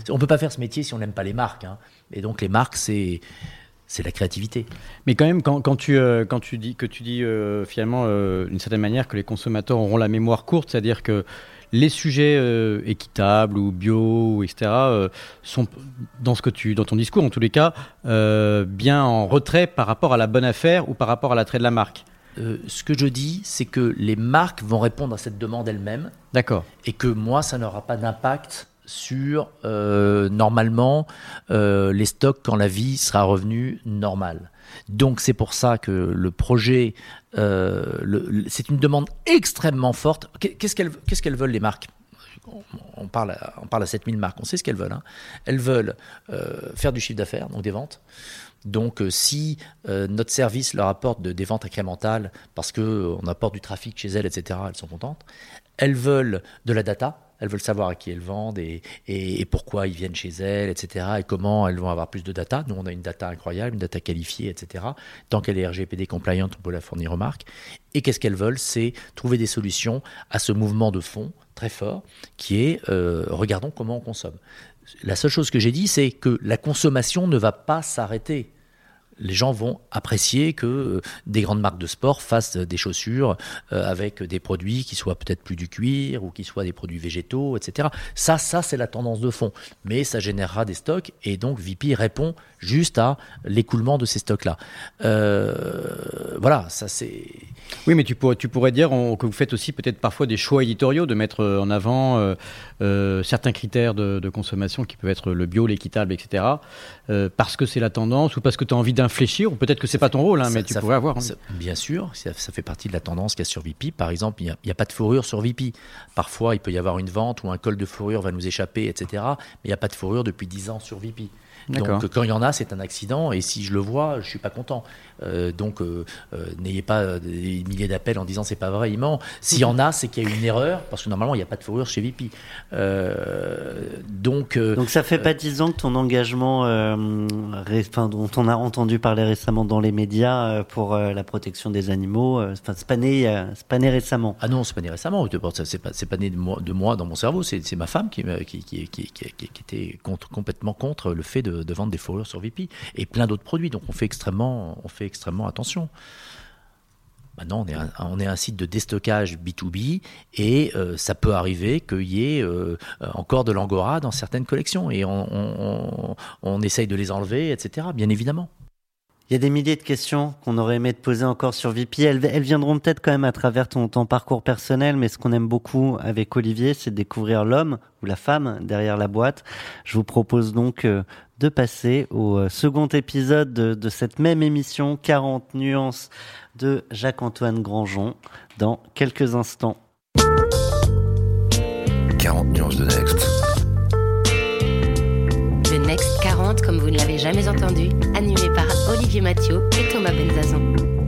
on peut pas faire ce métier si on n'aime pas les marques. Hein. Et donc les marques, c'est c'est la créativité. Mais quand même, quand, tu, euh, quand tu dis que tu dis euh, finalement euh, d'une certaine manière que les consommateurs auront la mémoire courte, c'est-à-dire que les sujets équitables ou bio, etc., sont dans ce que tu, dans ton discours en tous les cas, bien en retrait par rapport à la bonne affaire ou par rapport à l'attrait de la marque. ce que je dis, c'est que les marques vont répondre à cette demande elles-mêmes. D'accord. Et que moi, ça n'aura pas d'impact sur euh, normalement euh, les stocks quand la vie sera revenue normale. Donc c'est pour ça que le projet, euh, c'est une demande extrêmement forte. Qu'est-ce qu'elles qu'est-ce qu'elles veulent les marques? On parle, à, on parle à 7000 marques, on sait ce qu'elles veulent. Hein. Elles veulent faire du chiffre d'affaires, donc des ventes. Donc si notre service leur apporte des ventes incrémentales parce qu'on apporte du trafic chez elles, etc., elles sont contentes. Elles veulent de la data, elles veulent savoir à qui elles vendent et, pourquoi ils viennent chez elles, etc. Et comment elles vont avoir plus de data. Nous, on a une data incroyable, une data qualifiée, etc. Tant qu'elle est RGPD compliant, on peut la fournir aux marques. Et qu'est-ce qu'elles veulent? C'est trouver des solutions à ce mouvement de fond très fort qui est euh, regardons comment on consomme. La seule chose que j'ai dit, c'est que la consommation ne va pas s'arrêter les gens vont apprécier que euh, des grandes marques de sport fassent des chaussures euh, avec des produits qui soient peut-être plus du cuir ou qui soient des produits végétaux, etc. Ça, ça c'est la tendance de fond. Mais ça générera des stocks et donc VP répond juste à l'écoulement de ces stocks-là. Euh, voilà, ça c'est. Oui, mais tu pourrais, tu pourrais dire que vous faites aussi peut-être parfois des choix éditoriaux, de mettre en avant certains critères de, de, consommation qui peuvent être le bio, l'équitable, etc. parce que c'est la tendance ou parce que tu as envie d'un fléchir, ou peut-être que c'est pas ton rôle, hein, mais tu pourrais avoir. bien sûr, ça, fait partie de la tendance qu'il y a sur VP. Par exemple, il n'y a, pas de fourrure sur VP. Parfois, il peut y avoir une vente ou un col de fourrure va nous échapper, etc. Mais il n'y a pas de fourrure depuis 10 ans sur VP. Donc quand il y en a, c'est un accident, et si je le vois, je suis pas content. Euh, donc euh, euh, n'ayez pas des milliers d'appels en disant c'est pas vrai, il ment. S'il y en a, c'est qu'il y a une erreur, parce que normalement il n'y a pas de fourrure chez VP. donc, donc ça fait pas 10 ans que ton engagement, enfin, dont on a entendu parler récemment dans les médias pour la protection des animaux, enfin c'est pas né, pas né récemment. Ah non, c'est pas né récemment. C'est pas, pas né de moi, de moi dans mon cerveau. C'est ma femme qui, qui, qui, qui, qui était contre, complètement contre le fait de de, vendre des fourrures sur VP et plein d'autres produits. Donc on fait extrêmement, on fait extrêmement attention. Maintenant, on est un, site de déstockage B2B et ça peut arriver qu'il y ait encore de l'angora dans certaines collections et on, on, on essaye de les enlever, etc. Bien évidemment. Il y a des milliers de questions qu'on aurait aimé te poser encore sur VP. Elles, viendront peut-être quand même à travers ton, ton, parcours personnel, mais ce qu'on aime beaucoup avec Olivier, c'est découvrir l'homme ou la femme derrière la boîte. Je vous propose donc euh, de passer au euh, second épisode de, de cette même émission, 40 nuances de Jacques-Antoine Grandjean, dans quelques instants. 40 nuances de Next. Le Next 40 comme vous ne l'avez jamais entendu, animé par Olivier Mathieu et Thomas Benzazan.